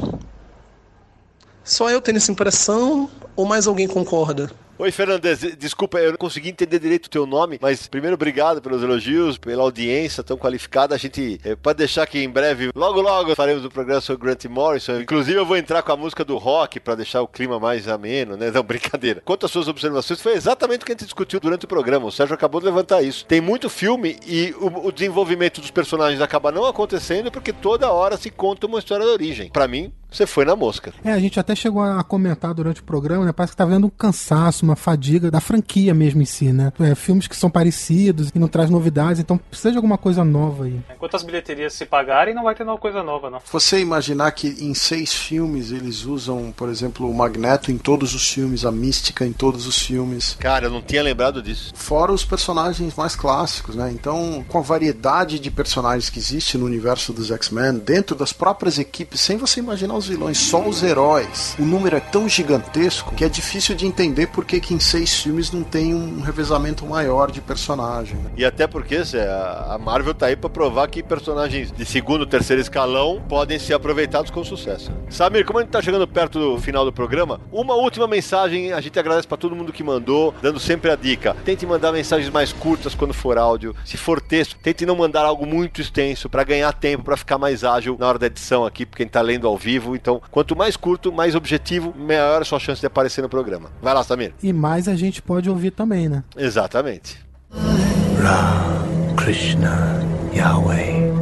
Só eu tenho essa impressão ou mais alguém concorda? Oi, Fernandes, desculpa, eu não consegui entender direito o teu nome, mas primeiro obrigado pelos elogios, pela audiência tão qualificada. A gente eh, pode deixar que em breve, logo logo, faremos um programa sobre Grant Morrison. Inclusive, eu vou entrar com a música do rock para deixar o clima mais ameno, né? Não, brincadeira. Quanto às suas observações, foi exatamente o que a gente discutiu durante o programa. O Sérgio acabou de levantar isso. Tem muito filme e o, o desenvolvimento dos personagens acaba não acontecendo porque toda hora se conta uma história de origem. Para mim, você foi na mosca. É, a gente até chegou a comentar durante o programa, né? Parece que tá vendo um cansaço, uma fadiga da franquia mesmo em si, né? É, filmes que são parecidos e não traz novidades, então precisa de alguma coisa nova aí. Enquanto as bilheterias se pagarem, não vai ter nenhuma coisa nova, não. Você imaginar que em seis filmes eles usam, por exemplo, o Magneto em todos os filmes, a mística em todos os filmes. Cara, eu não tinha lembrado disso. Fora os personagens mais clássicos, né? Então, com a variedade de personagens que existe no universo dos X-Men, dentro das próprias equipes, sem você imaginar os vilões, só os heróis. O número é tão gigantesco que é difícil de entender por que, em seis filmes não tem um revezamento maior de personagem. Né? E até porque Zé, a Marvel tá aí pra provar que personagens de segundo, terceiro escalão podem ser aproveitados com sucesso. Samir, como a gente tá chegando perto do final do programa, uma última mensagem, a gente agradece para todo mundo que mandou, dando sempre a dica. Tente mandar mensagens mais curtas quando for áudio. Se for texto, tente não mandar algo muito extenso para ganhar tempo, para ficar mais ágil na hora da edição aqui, porque a gente tá lendo ao vivo. Então, quanto mais curto, mais objetivo, maior a sua chance de aparecer no programa. Vai lá, Samir. E mais a gente pode ouvir também, né? Exatamente. Ram, Krishna, Yahweh.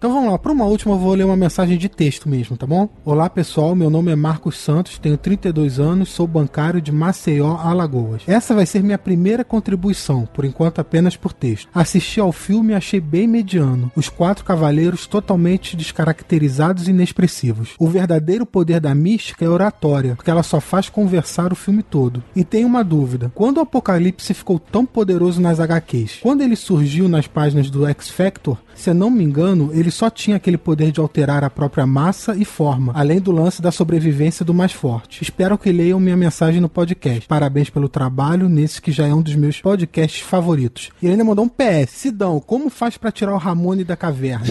Então vamos lá, para uma última eu vou ler uma mensagem de texto mesmo, tá bom? Olá pessoal, meu nome é Marcos Santos, tenho 32 anos, sou bancário de Maceió, Alagoas. Essa vai ser minha primeira contribuição, por enquanto apenas por texto. Assisti ao filme e achei bem mediano. Os quatro cavaleiros totalmente descaracterizados e inexpressivos. O verdadeiro poder da mística é oratória, porque ela só faz conversar o filme todo. E tenho uma dúvida: quando o Apocalipse ficou tão poderoso nas HQs? Quando ele surgiu nas páginas do X Factor, se eu não me engano, ele só tinha aquele poder de alterar a própria massa e forma, além do lance da sobrevivência do mais forte. Espero que leiam minha mensagem no podcast. Parabéns pelo trabalho nesse que já é um dos meus podcasts favoritos. E ele ainda mandou um PS. Sidão, como faz para tirar o Ramone da caverna?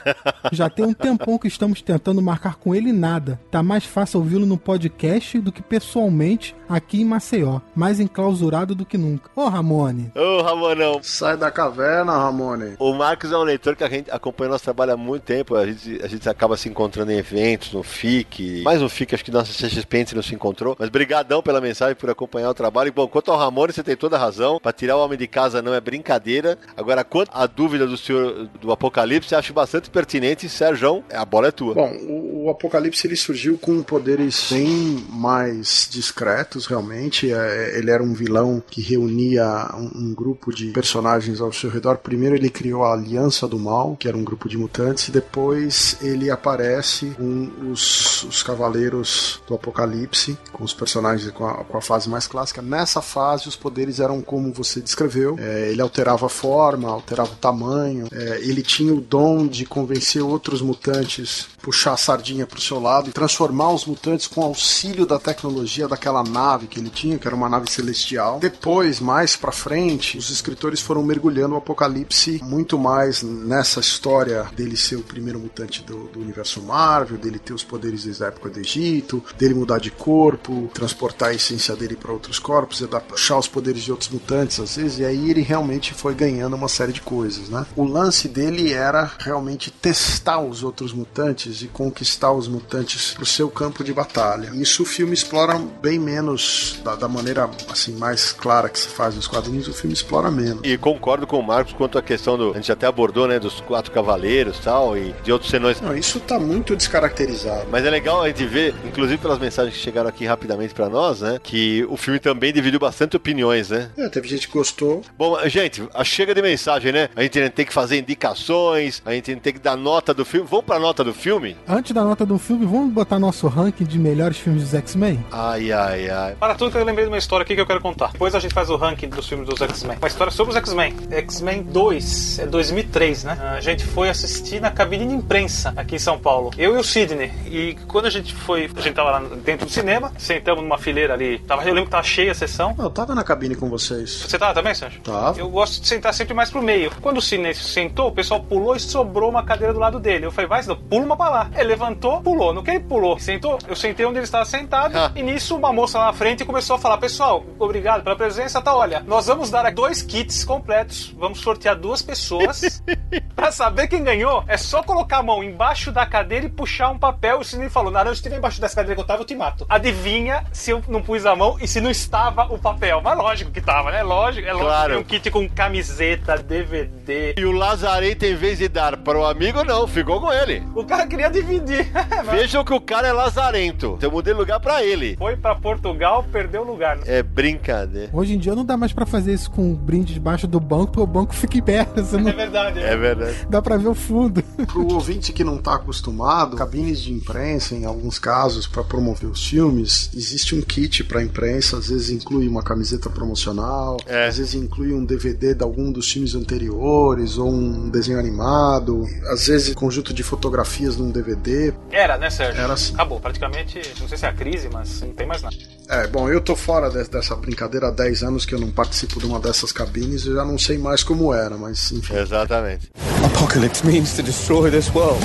já tem um tempão que estamos tentando marcar com ele nada. Tá mais fácil ouvi-lo no podcast do que pessoalmente aqui em Maceió. Mais enclausurado do que nunca. Ô Ramone. Ô Ramonão. Sai da caverna, Ramone. O Marcos é um leitor que a gente acompanha nosso trabalho há muito tempo. A gente, a gente acaba se encontrando em eventos, no FIC. Mais no FIC, acho que nossa CXP a gente não se encontrou. Mas brigadão pela mensagem, por acompanhar o trabalho. E, bom, quanto ao Ramone, você tem toda a razão. Pra tirar o homem de casa não é brincadeira. Agora, quanto à dúvida do senhor do Apocalipse, acho bastante pertinente. Sérgio, a bola é tua. Bom, o, o Apocalipse ele surgiu com poderes bem mais discretos, realmente. É, ele era um vilão que reunia um, um grupo de personagens ao seu redor. Primeiro ele criou a Aliança do Mal, que era um grupo de mutantes, e depois ele aparece com os, os Cavaleiros do Apocalipse, com os personagens com a, com a, fase mais clássica. Nessa fase, os poderes eram como você descreveu: é, ele alterava a forma, alterava o tamanho, é, ele tinha o dom de convencer outros mutantes, puxar a sardinha para o seu lado e transformar os mutantes com auxílio da tecnologia daquela nave que ele tinha, que era uma nave celestial. Depois, mais para frente, os escritores foram mergulhando o Apocalipse muito mais nessa história dele ser o primeiro mutante do, do, universo Marvel, dele ter os poderes desde a época do Egito, dele mudar de corpo, transportar a essência dele para outros corpos, puxar os poderes de outros mutantes às vezes, e aí ele realmente foi ganhando uma série de coisas, né? O lance dele era realmente testar os outros mutantes e conquistar os mutantes pro seu campo de batalha. Isso o filme explora bem menos da, da maneira assim mais clara que se faz nos quadrinhos, o filme explora menos. E concordo com o Marcos quanto à questão do a gente até abordou, né, dos quatro cavaleiros, tal, e de outros senões. Não, isso tá muito descaracterizado. Mas é legal a gente ver, inclusive pelas mensagens que chegaram aqui rapidamente para nós, né, que o filme também dividiu bastante opiniões, né? É, teve gente que gostou. Bom, gente, a chega de mensagem, né? A gente tem que fazer indicações, a gente tem que dar nota do filme. Vamos pra nota do filme? Antes da nota do filme, vamos botar nosso ranking de melhores filmes dos X-Men? Ai, ai, ai. Para tudo que eu lembrei de uma história aqui que eu quero contar. Depois a gente faz o ranking dos filmes dos X-Men. Uma história sobre os X-Men. X-Men 2 é 2003, né? A gente foi assistir assisti na cabine de imprensa aqui em São Paulo. Eu e o Sidney. E quando a gente foi, a gente tava lá dentro do cinema, sentamos numa fileira ali. Tava, eu lembro que tava cheia a sessão. Eu tava na cabine com vocês. Você tava também, Sancho? Tava. Eu gosto de sentar sempre mais pro meio. Quando o Sidney sentou, o pessoal pulou e sobrou uma cadeira do lado dele. Eu falei, vai, Sidney, pula uma pra lá. Ele levantou, pulou. No que ele pulou, sentou, eu sentei onde ele estava sentado. Ah. E nisso, uma moça lá na frente começou a falar: Pessoal, obrigado pela presença. Tá, olha, nós vamos dar dois kits completos. Vamos sortear duas pessoas. pra saber quem ganhou, é só colocar a mão embaixo da cadeira e puxar um papel. O Sidney falou: Naranjo, se estiver embaixo dessa cadeira que eu tava, eu te mato. Adivinha se eu não pus a mão e se não estava o papel. Mas lógico que tava, né? Lógico, é lógico. Claro. Um kit com camiseta, DVD. E o Lazarento, em vez de dar para o amigo, não, ficou com ele. O cara queria dividir. Vejam que o cara é lazarento. Eu mudei lugar pra ele. Foi pra Portugal, perdeu o lugar. né? É brincadeira. Hoje em dia não dá mais pra fazer isso com o brinde debaixo do banco, porque o banco fica em pé. Você não... É verdade. É verdade. Dá pra ver o fundo. Pro ouvinte que não tá acostumado, cabines de imprensa, em alguns casos, para promover os filmes, existe um kit pra imprensa, às vezes inclui uma camiseta promocional, É. às vezes inclui um DVD de algum dos filmes anteriores, ou um desenho animado, às vezes um conjunto de fotografias num DVD. Era, né, Sérgio? Era assim. Acabou, praticamente. Não sei se é a crise, mas não tem mais nada. É, bom, eu tô fora de- dessa brincadeira há 10 anos que eu não participo de uma dessas cabines, eu já não sei mais como era, mas enfim. Exatamente. Apocalypse means to destroy this world.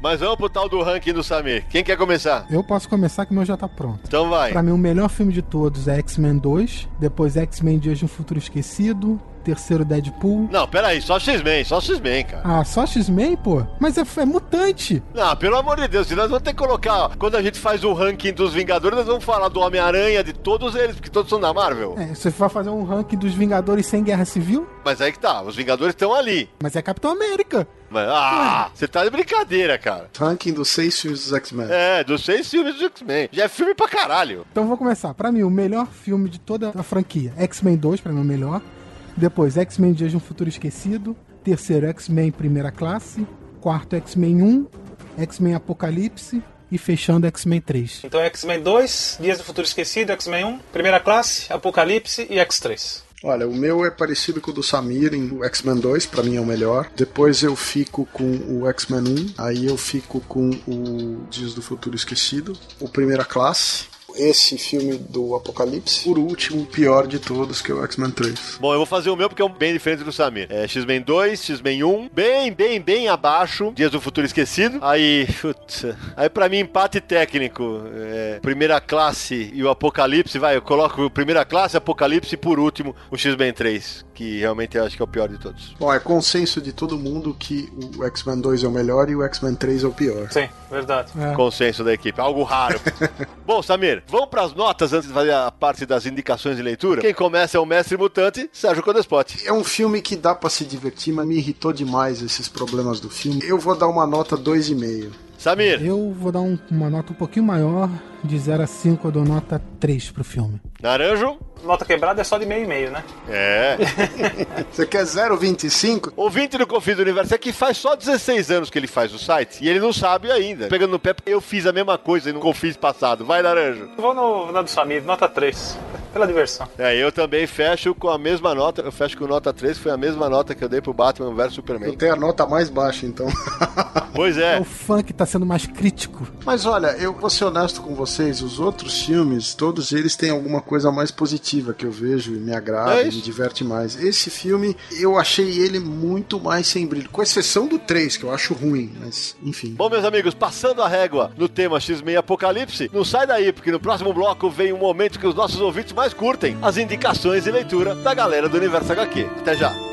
Mas vamos pro tal do ranking do Samir. Quem quer começar? Eu posso começar que o meu já tá pronto. Então vai. Pra mim, o melhor filme de todos é X-Men 2, depois X-Men Dias de um Futuro Esquecido, terceiro Deadpool. Não, peraí, só X-Men, só X-Men, cara. Ah, só X-Men, pô? Mas é, é mutante. Não, pelo amor de Deus, se nós vamos ter que colocar. ó, Quando a gente faz o ranking dos Vingadores, nós vamos falar do Homem-Aranha, de todos eles, porque todos são da Marvel. É, você vai fazer um ranking dos Vingadores sem Guerra Civil? Mas aí que tá, os Vingadores estão ali. Mas é Capitão América. Mas, ah, você tá de brincadeira, cara. Ranking dos seis filmes dos X-Men. É, dos seis filmes do X-Men. Já é filme pra caralho. Então vou começar. Pra mim, o melhor filme de toda a franquia. X-Men 2, pra mim, é o melhor. Depois, X-Men Dias de um Futuro Esquecido. Terceiro, X-Men Primeira Classe. Quarto, X-Men 1. X-Men Apocalipse. E fechando, X-Men 3. Então X-Men 2, Dias do Futuro Esquecido, X-Men 1, Primeira Classe, Apocalipse e X3. Olha, o meu é parecido com o do Samir em o X-Men 2, pra mim é o melhor. Depois eu fico com o X-Men 1, aí eu fico com o Dias do Futuro Esquecido, o Primeira Classe, esse filme do Apocalipse, por último, o pior de todos, que é o X-Men 3. Bom, eu vou fazer o meu porque é um bem diferente do Samir. É X-Men 2, X-Men 1, bem, bem, bem abaixo. Dias do Futuro Esquecido. Aí, putz, aí pra mim, empate técnico. É, primeira classe e o Apocalipse, vai, eu coloco o primeira classe, Apocalipse e por último o X-Men 3, que realmente eu acho que é o pior de todos. Bom, é consenso de todo mundo que o X-Men 2 é o melhor e o X-Men 3 é o pior. Sim, verdade. É. Consenso da equipe, algo raro. Bom, Samir, vamos pras notas antes de fazer a parte das indicações de leitura. Quem começa é o Mestre Mutante, Sérgio Codespot. É um filme que dá pra se divertir, mas me irritou demais esses problemas do filme. Eu vou dar uma nota 2,5. Samir. Eu vou dar um- uma nota um pouquinho maior. De 0 a 5, eu dou nota 3 pro filme. Naranjo. Nota quebrada é só de meio e meio, né? É. Você quer 0,25? Ouvinte do Confins do Universo é que faz só 16 anos que ele faz o site e ele não sabe ainda. Pegando no pé, eu fiz a mesma coisa no Confins passado. Vai, Naranjo. Vou no, na do Samir, nota 3. Pela diversão. É, eu também fecho com a mesma nota. Eu fecho com nota 3, que foi a mesma nota que eu dei pro Batman vs Superman. Eu tenho a nota mais baixa, então. Pois É é. o fã que tá sendo mais crítico. Mas olha, eu vou ser honesto com vocês, os outros filmes, todos eles têm alguma coisa mais positiva que eu vejo e me agrada, É e me diverte mais. Esse filme, eu achei ele muito mais sem brilho, com exceção do 3, que eu acho ruim, mas enfim. Bom, meus amigos, passando a régua no tema X-Men Apocalipse, não sai daí, porque no próximo bloco vem um momento que os nossos ouvintes mais curtem, as indicações de leitura da galera do Universo HQ. Até já.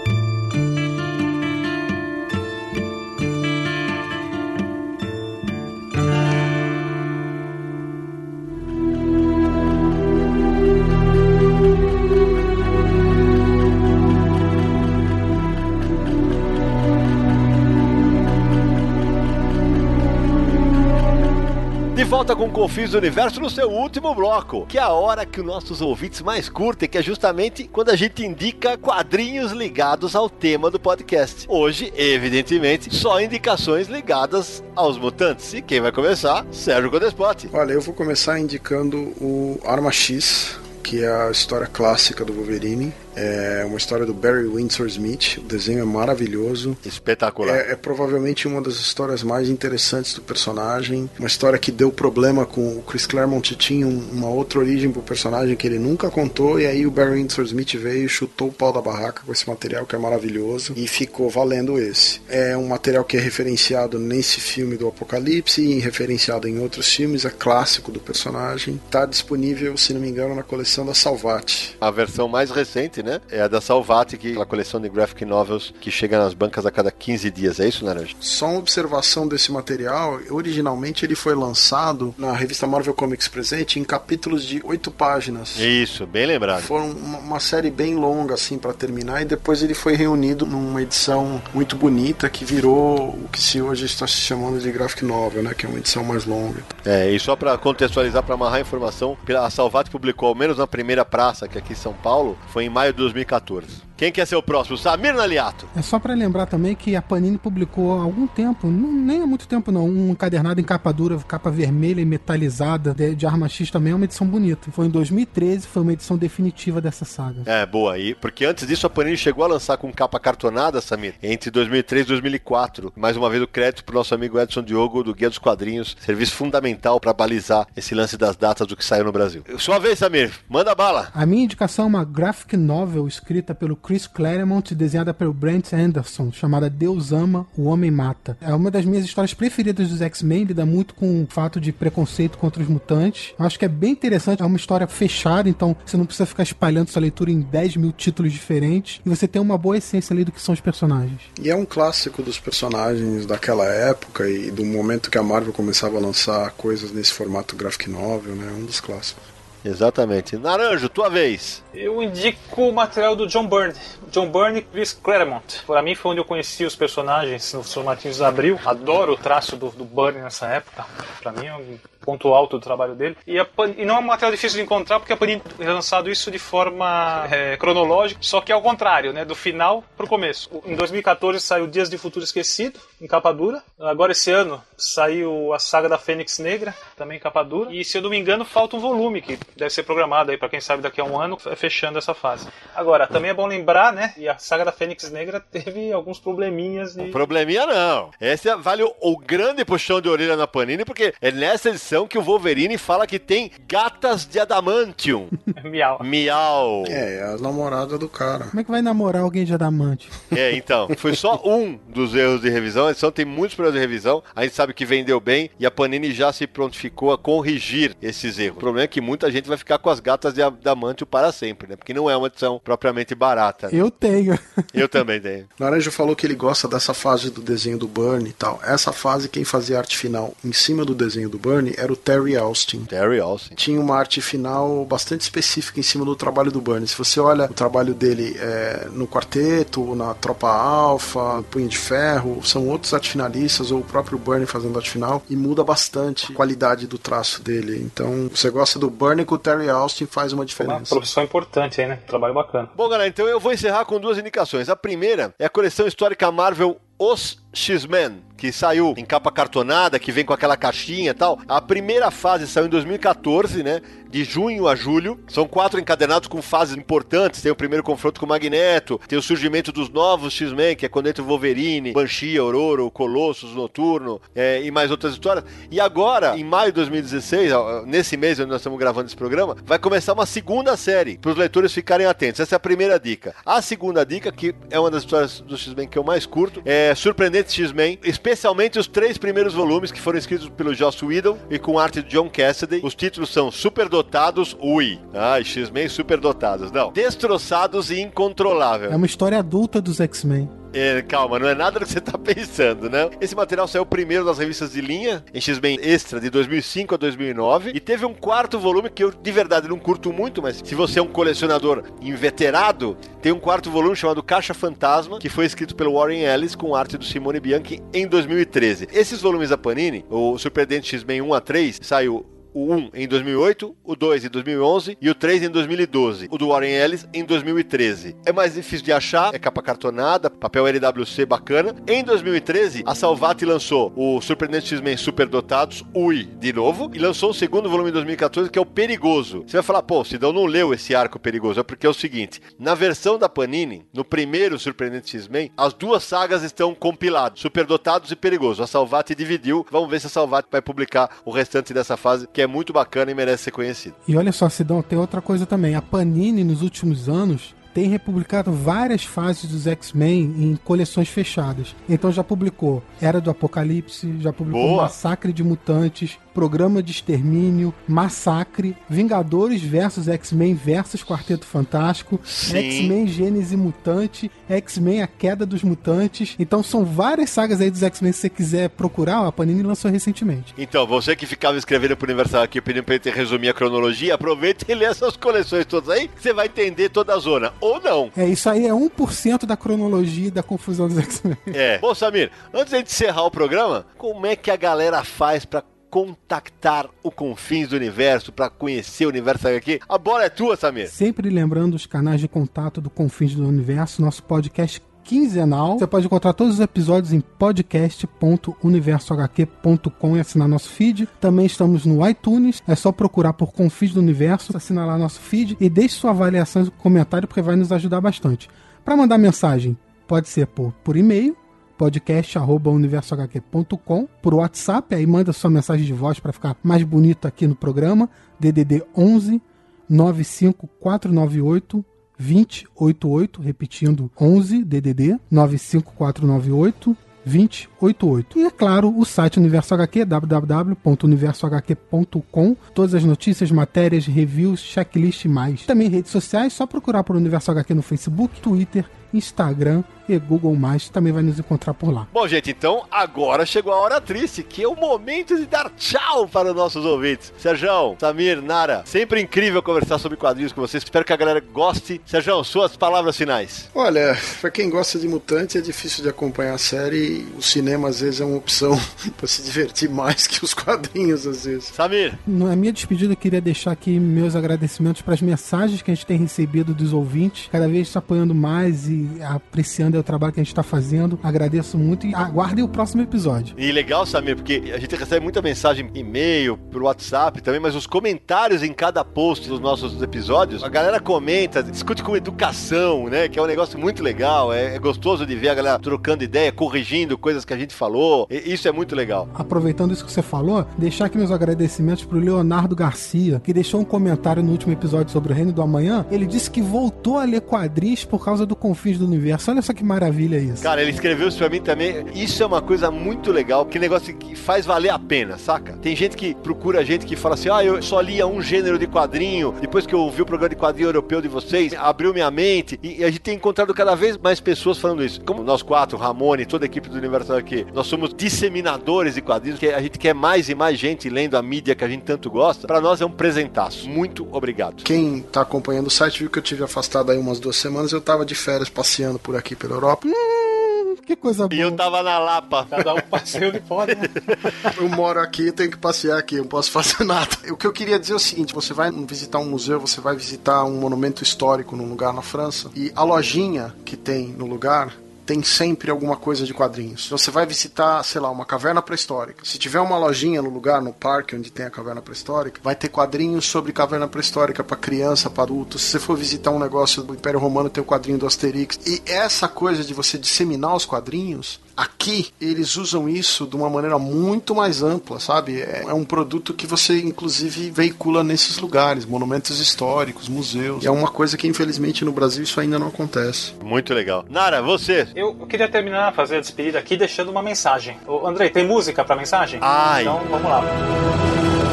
Volta com Confins do Universo no seu último bloco, que é a hora que os nossos ouvintes mais curtem, que é justamente quando a gente indica quadrinhos ligados ao tema do podcast. Hoje, evidentemente, só indicações ligadas aos mutantes. E quem vai começar? Sérgio Codespot. Olha, eu vou começar indicando o Arma X, que é a história clássica do Wolverine. É uma história do Barry Windsor Smith. O desenho é maravilhoso. Espetacular. É, é provavelmente uma das histórias mais interessantes do personagem. Uma história que deu problema com o Chris Claremont tinha uma outra origem pro personagem que ele nunca contou. E aí o Barry Windsor Smith veio e chutou o pau da barraca com esse material que é maravilhoso. E ficou valendo esse. É um material que é referenciado nesse filme do Apocalipse e referenciado em outros filmes. É clássico do personagem. Tá disponível, se não me engano, na coleção da Salvati. A versão mais recente, né? É a da Salvati, que é a coleção de graphic novels que chega nas bancas a cada 15 dias. É isso, Naranja? Só uma observação desse material. Originalmente ele foi lançado na revista Marvel Comics Presente em capítulos de oito páginas. Isso, bem lembrado. Foram uma, uma série bem longa, assim, para terminar, e depois ele foi reunido numa edição muito bonita que virou o que se hoje está se chamando de graphic novel, né? Que é uma edição mais longa. É, e só para contextualizar, para amarrar a informação, a Salvat publicou, ao menos na primeira praça, que é aqui em São Paulo, foi em maio de 2014. Quem quer ser o próximo? Samir Naliato. É só para lembrar também que a Panini publicou há algum tempo, não, nem há muito tempo não, um encadernado em capa dura, capa vermelha e metalizada de, de Arma X também é uma edição bonita. Foi em 2013, foi uma edição definitiva dessa saga. É, boa aí, porque antes disso a Panini chegou a lançar com capa cartonada, Samir, entre 2003 e 2004. Mais uma vez o crédito pro nosso amigo Edson Diogo do Guia dos Quadrinhos, serviço fundamental para balizar esse lance das datas do que saiu no Brasil. Sua vez, Samir, manda bala. A minha indicação é uma graphic novel escrita pelo Chris Claremont, desenhada pelo Brent Anderson, chamada Deus Ama, o Homem Mata. É uma das minhas histórias preferidas dos X-Men, lida muito com o fato de preconceito contra os mutantes. Acho que é bem interessante, é uma história fechada, então você não precisa ficar espalhando sua leitura em 10 mil títulos diferentes, e você tem uma boa essência ali do que são os personagens. E é um clássico dos personagens daquela época e do momento que a Marvel começava a lançar coisas nesse formato graphic novel, né? É um dos clássicos. Exatamente. Naranjo, tua vez. Eu indico o material do John Byrne. John Byrne e Chris Claremont. Para mim foi onde eu conheci os personagens no Formatinhos Abril. Adoro o traço do, do Byrne nessa época. Para mim é um ponto alto do trabalho dele. E, a, e, não é um material difícil de encontrar porque a Panini tem lançado isso de forma é, cronológica, só que ao contrário, né? Do final pro começo. Em 2014 saiu Dias de Futuro Esquecido, em capa dura. Agora esse ano saiu a saga da Fênix Negra, também em capa dura. E se eu não me engano, falta um volume que deve ser programado aí para quem sabe daqui a um ano, fechando essa fase. Agora, também é bom lembrar, né? E a saga da Fênix Negra teve alguns probleminhas de. Probleminha não. Esse vale o, o grande puxão de orelha na Panini, porque é nessa edição que o Wolverine fala que tem gatas de adamantium. Miau. Miau. É, é a namorada do cara. Como é que vai namorar alguém de adamante? É, então. Foi só um dos erros de revisão. A edição tem muitos problemas de revisão. A gente sabe que vendeu bem e a Panini já se prontificou a corrigir esses erros. O problema é que muita gente vai ficar com as gatas de adamantium para sempre, né? Porque não é uma edição propriamente barata. Eu tenho. Eu também tenho. Naranjo falou que ele gosta dessa fase do desenho do Burnie e tal. Essa fase, quem fazia arte final em cima do desenho do Burnie era o Terry Austin. Terry Austin. Tinha uma arte final bastante específica em cima do trabalho do Burnie. Se você olha o trabalho dele é, no Quarteto, na Tropa Alpha, Punho de Ferro, são outros arte finalistas, ou o próprio Burnie fazendo arte final, e muda bastante a qualidade do traço dele. Então, você gosta do Burnie com o Terry Austin, faz uma diferença. Uma profissão importante aí, né? Trabalho bacana. Bom, galera, então eu vou encerrar com duas indicações. A primeira é a coleção histórica Marvel Os X-Men, que saiu em capa cartonada, que vem com aquela caixinha e tal. A primeira fase saiu em 2014, né? De junho a julho. São quatro encadenados com fases importantes. Tem o primeiro confronto com o Magneto, tem o surgimento dos novos X-Men, que é quando entra o Wolverine, Banshee, Aurora, Colossus, Noturno é, e mais outras histórias. E agora, em maio de 2016, nesse mês onde nós estamos gravando esse programa, vai começar uma segunda série para os leitores ficarem atentos. Essa é a primeira dica. A segunda dica, que é uma das histórias do X-Men que eu mais curto, é Surpreendente X-Men, especialmente os três primeiros volumes que foram escritos pelo Joss Whedon e com arte de John Cassidy. Os títulos são Superdotados, ui. Ai, X-Men superdotados. Não. Destroçados e incontrolável. É uma história adulta dos X-Men. É, calma, não é nada do que você tá pensando, né? Esse material saiu primeiro nas revistas de linha, em X-Men Extra, de 2005 a 2009, e teve um quarto volume que eu, de verdade, não curto muito, mas se você é um colecionador inveterado, tem um quarto volume chamado Caixa Fantasma, que foi escrito pelo Warren Ellis com arte do Simone Bianchi em 2013. Esses volumes da Panini, o Surpreendente X-Men 1 a 3, saiu o 1 em 2008, o 2 em 2011 e o 3 em 2012. O do Warren Ellis em 2013. É mais difícil de achar, é capa cartonada, papel LWC bacana. Em 2013, a Salvati lançou o Surpreendente X-Men Superdotados, UI, de novo, e lançou o segundo volume em 2014, que é o Perigoso. Você vai falar, pô, Sidão não leu esse arco perigoso. É porque é o seguinte: na versão da Panini, no primeiro Surpreendente X-Men, as duas sagas estão compiladas, Superdotados e Perigoso. A Salvati dividiu. Vamos ver se a Salvati vai publicar o restante dessa fase, que é muito bacana e merece ser conhecido. E olha só, Sidão, tem outra coisa também. A Panini, nos últimos anos, tem republicado várias fases dos X-Men em coleções fechadas. Então já publicou Era do Apocalipse, já publicou Boa. Massacre de Mutantes, Programa de Extermínio, Massacre, Vingadores versus X-Men versus Quarteto Fantástico. X-Men Gênese Mutante, X-Men A Queda dos Mutantes. Então são várias sagas aí dos X-Men se você quiser procurar, a Panini lançou recentemente. Então, você que ficava escrevendo pro Universal aqui pedindo pra ele resumir a cronologia, aproveita e lê essas coleções todas aí, que você vai entender toda a zona. Ou não. É, isso aí é 1% da cronologia e da confusão dos X-Men. É. Bom, Samir, antes de encerrar o programa, como é que a galera faz pra contactar o Confins do Universo, pra conhecer o Universo HQ? A bola é tua, Samir. Sempre lembrando os canais de contato do Confins do Universo, nosso podcast quinzenal. Você pode encontrar todos os episódios em podcast.universohq.com e assinar nosso feed. Também estamos no iTunes, é só procurar por Confins do Universo, assinar lá nosso feed e deixe sua avaliação e comentário porque vai nos ajudar bastante. Para mandar mensagem, pode ser por, por e-mail, podcast@universohq.com, por WhatsApp, aí manda sua mensagem de voz para ficar mais bonito aqui no programa, DDD 11 95498 2088, repetindo 11 DDD 95498 2088. E é claro, o site Universo HQ, www.universohq.com. Todas as notícias, matérias, reviews, checklist e mais. Também redes sociais, só procurar por Universo HQ no Facebook, Twitter, Instagram e Google+, também vai nos encontrar por lá. Bom, gente, então agora chegou a hora triste, que é o momento de dar tchau para os nossos ouvintes. Serjão, Samir, Nara, sempre incrível conversar sobre quadrinhos com vocês. Espero que a galera goste. Serjão, suas palavras finais. Olha, pra quem gosta de mutante é difícil de acompanhar a série. O cinema às vezes é uma opção pra se divertir mais que os quadrinhos às vezes. Samir, Na minha despedida, eu queria deixar aqui meus agradecimentos para as mensagens que a gente tem recebido dos ouvintes, cada vez se apoiando mais e apreciando o trabalho que a gente está fazendo. Agradeço muito e aguardem o próximo episódio. E legal, Samir, porque a gente recebe muita mensagem e-mail, por WhatsApp também, mas os comentários em cada post dos nossos episódios, a galera comenta, discute com educação, né? Que é um negócio muito legal. É, é gostoso de ver a galera trocando ideia, corrigindo coisas que a gente falou. E isso é muito legal. Aproveitando isso que você falou, deixar aqui meus agradecimentos pro Leonardo Garcia, que deixou um comentário no último episódio sobre o Reino do Amanhã. Ele disse que voltou a ler quadrinhos por causa do Confins do Universo. Olha só que maravilha isso. Cara, ele escreveu isso pra mim também. Isso é uma coisa muito legal, que negócio que faz valer a pena, saca? Tem gente que procura gente que fala assim: ah, eu só lia um gênero de quadrinho, depois que eu ouvi o programa de quadrinho europeu de vocês, abriu minha mente. E a gente tem encontrado cada vez mais pessoas falando isso. Como nós quatro, Ramone, toda a equipe do Universo aqui, nós somos disseminadores de quadrinhos, que a gente quer mais e mais gente lendo a mídia que a gente tanto gosta. Pra nós é um presentaço. Muito obrigado. Quem tá acompanhando o site viu que eu tive afastado aí umas duas semanas. Eu tava de férias passeando por aqui pela Europa. Hum, que coisa boa. E eu tava na Lapa. Cada um passeio de fora, né? Eu moro aqui, tenho que passear aqui, não posso fazer nada. O que eu queria dizer é o seguinte: você vai visitar um museu, você vai visitar um monumento histórico num lugar na França, e a lojinha que tem no lugar tem sempre alguma coisa de quadrinhos. Você vai visitar, sei lá, uma caverna pré-histórica. Se tiver uma lojinha no lugar, no parque onde tem a caverna pré-histórica, vai ter quadrinhos sobre caverna pré-histórica para criança, para adulto. Se você for visitar um negócio do Império Romano, tem o quadrinho do Asterix. E essa coisa de você disseminar os quadrinhos, aqui eles usam isso de uma maneira muito mais ampla, sabe? É, é um produto que você, inclusive, veicula nesses lugares, monumentos históricos, museus. E é uma coisa que, infelizmente, no Brasil isso ainda não acontece. Muito legal. Nara, você. Eu queria terminar, fazer a despedida aqui deixando uma mensagem. Ô, Andrei, tem música pra mensagem? Ai. Então vamos lá.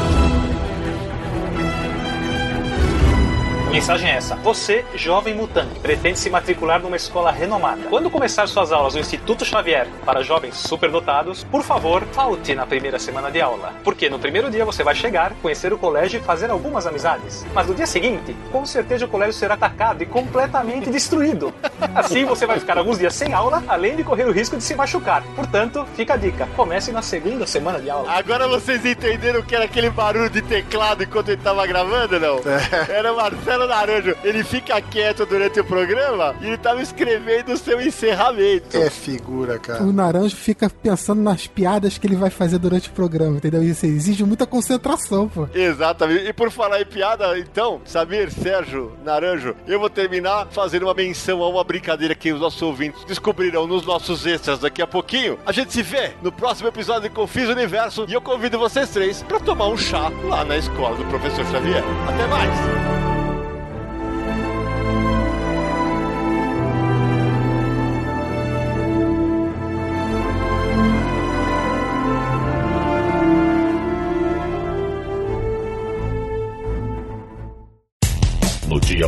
Mensagem é essa. Você, jovem mutante, pretende se matricular numa escola renomada. Quando começar suas aulas no Instituto Xavier para jovens superdotados, por favor, falte na primeira semana de aula. Porque no primeiro dia você vai chegar, conhecer o colégio e fazer algumas amizades. Mas no dia seguinte, com certeza o colégio será atacado e completamente destruído. Assim você vai ficar alguns dias sem aula, além de correr o risco de se machucar. Portanto, fica a dica: comece na segunda semana de aula. Agora vocês entenderam que era aquele barulho de teclado enquanto ele tava gravando, não? Era Marcelo Naranjo. Ele fica quieto durante o programa e ele tava escrevendo o seu encerramento. É figura, cara. O Naranjo fica pensando nas piadas que ele vai fazer durante o programa, entendeu? Isso exige muita concentração, pô. Exatamente. E por falar em piada, então, Samir, Sérgio, Naranjo, eu vou terminar fazendo uma menção a uma brincadeira que os nossos ouvintes descobrirão nos nossos extras daqui a pouquinho. A gente se vê no próximo episódio de Confis Universo e eu convido vocês três para tomar um chá lá na escola do professor Xavier. Até mais!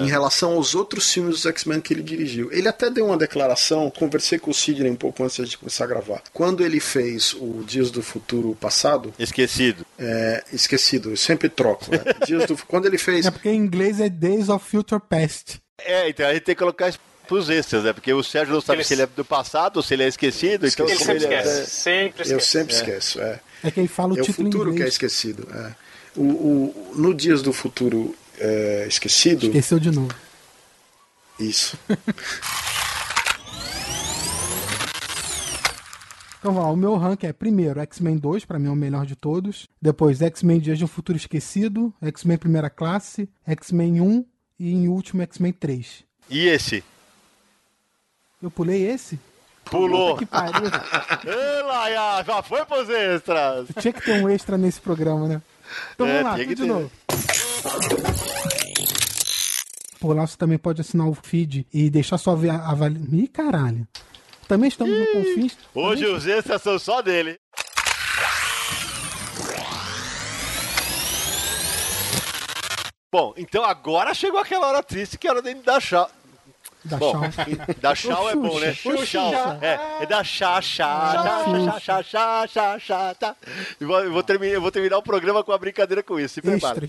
Em relação aos outros filmes dos X-Men que ele dirigiu. Ele até deu uma declaração, conversei com o Sidney um pouco antes de começar a gravar. Quando ele fez o Dias do Futuro Passado. Esquecido. É, esquecido, eu sempre troco. Né? Dias do, quando ele fez. É porque em inglês é Days of Future Past. É, então a gente tem que colocar isso pros extras, né? Porque o Sérgio não sabe Ele- se ele é do passado ou se ele é esquecido. Então, Ele sempre ele é- esquece. Sempre esquece. Eu sempre É. esqueço, é. É que ele fala o é o título em futuro que é esquecido. é. O, o- no Dias do Futuro é, Esquecido. Esqueceu de novo. Isso. Então, ó, o meu rank é primeiro X-Men 2, pra mim é o melhor de todos. Depois X-Men Dias de um Futuro Esquecido, X-Men Primeira Classe, X-Men 1 e em último X-Men 3. E esse? Eu pulei esse? Pulou. Puta que pariu. Ei, Laia, já foi pros extras. Tinha que ter um extra nesse programa, né? Então É, vamos lá, tudo de ter. novo. Por lá você também pode assinar o feed e deixar sua avaliação. Ih, caralho. Também estamos Ih, no Confins. Hoje os extras são só dele. Bom, então agora chegou aquela hora triste que era da chá. Da bom, Da chau é bom, né? Chau. É, é da chá, chá, chá, chá, chá, chá, chá, chá. Eu vou terminar, vou terminar o programa com a brincadeira com isso. Se prepara.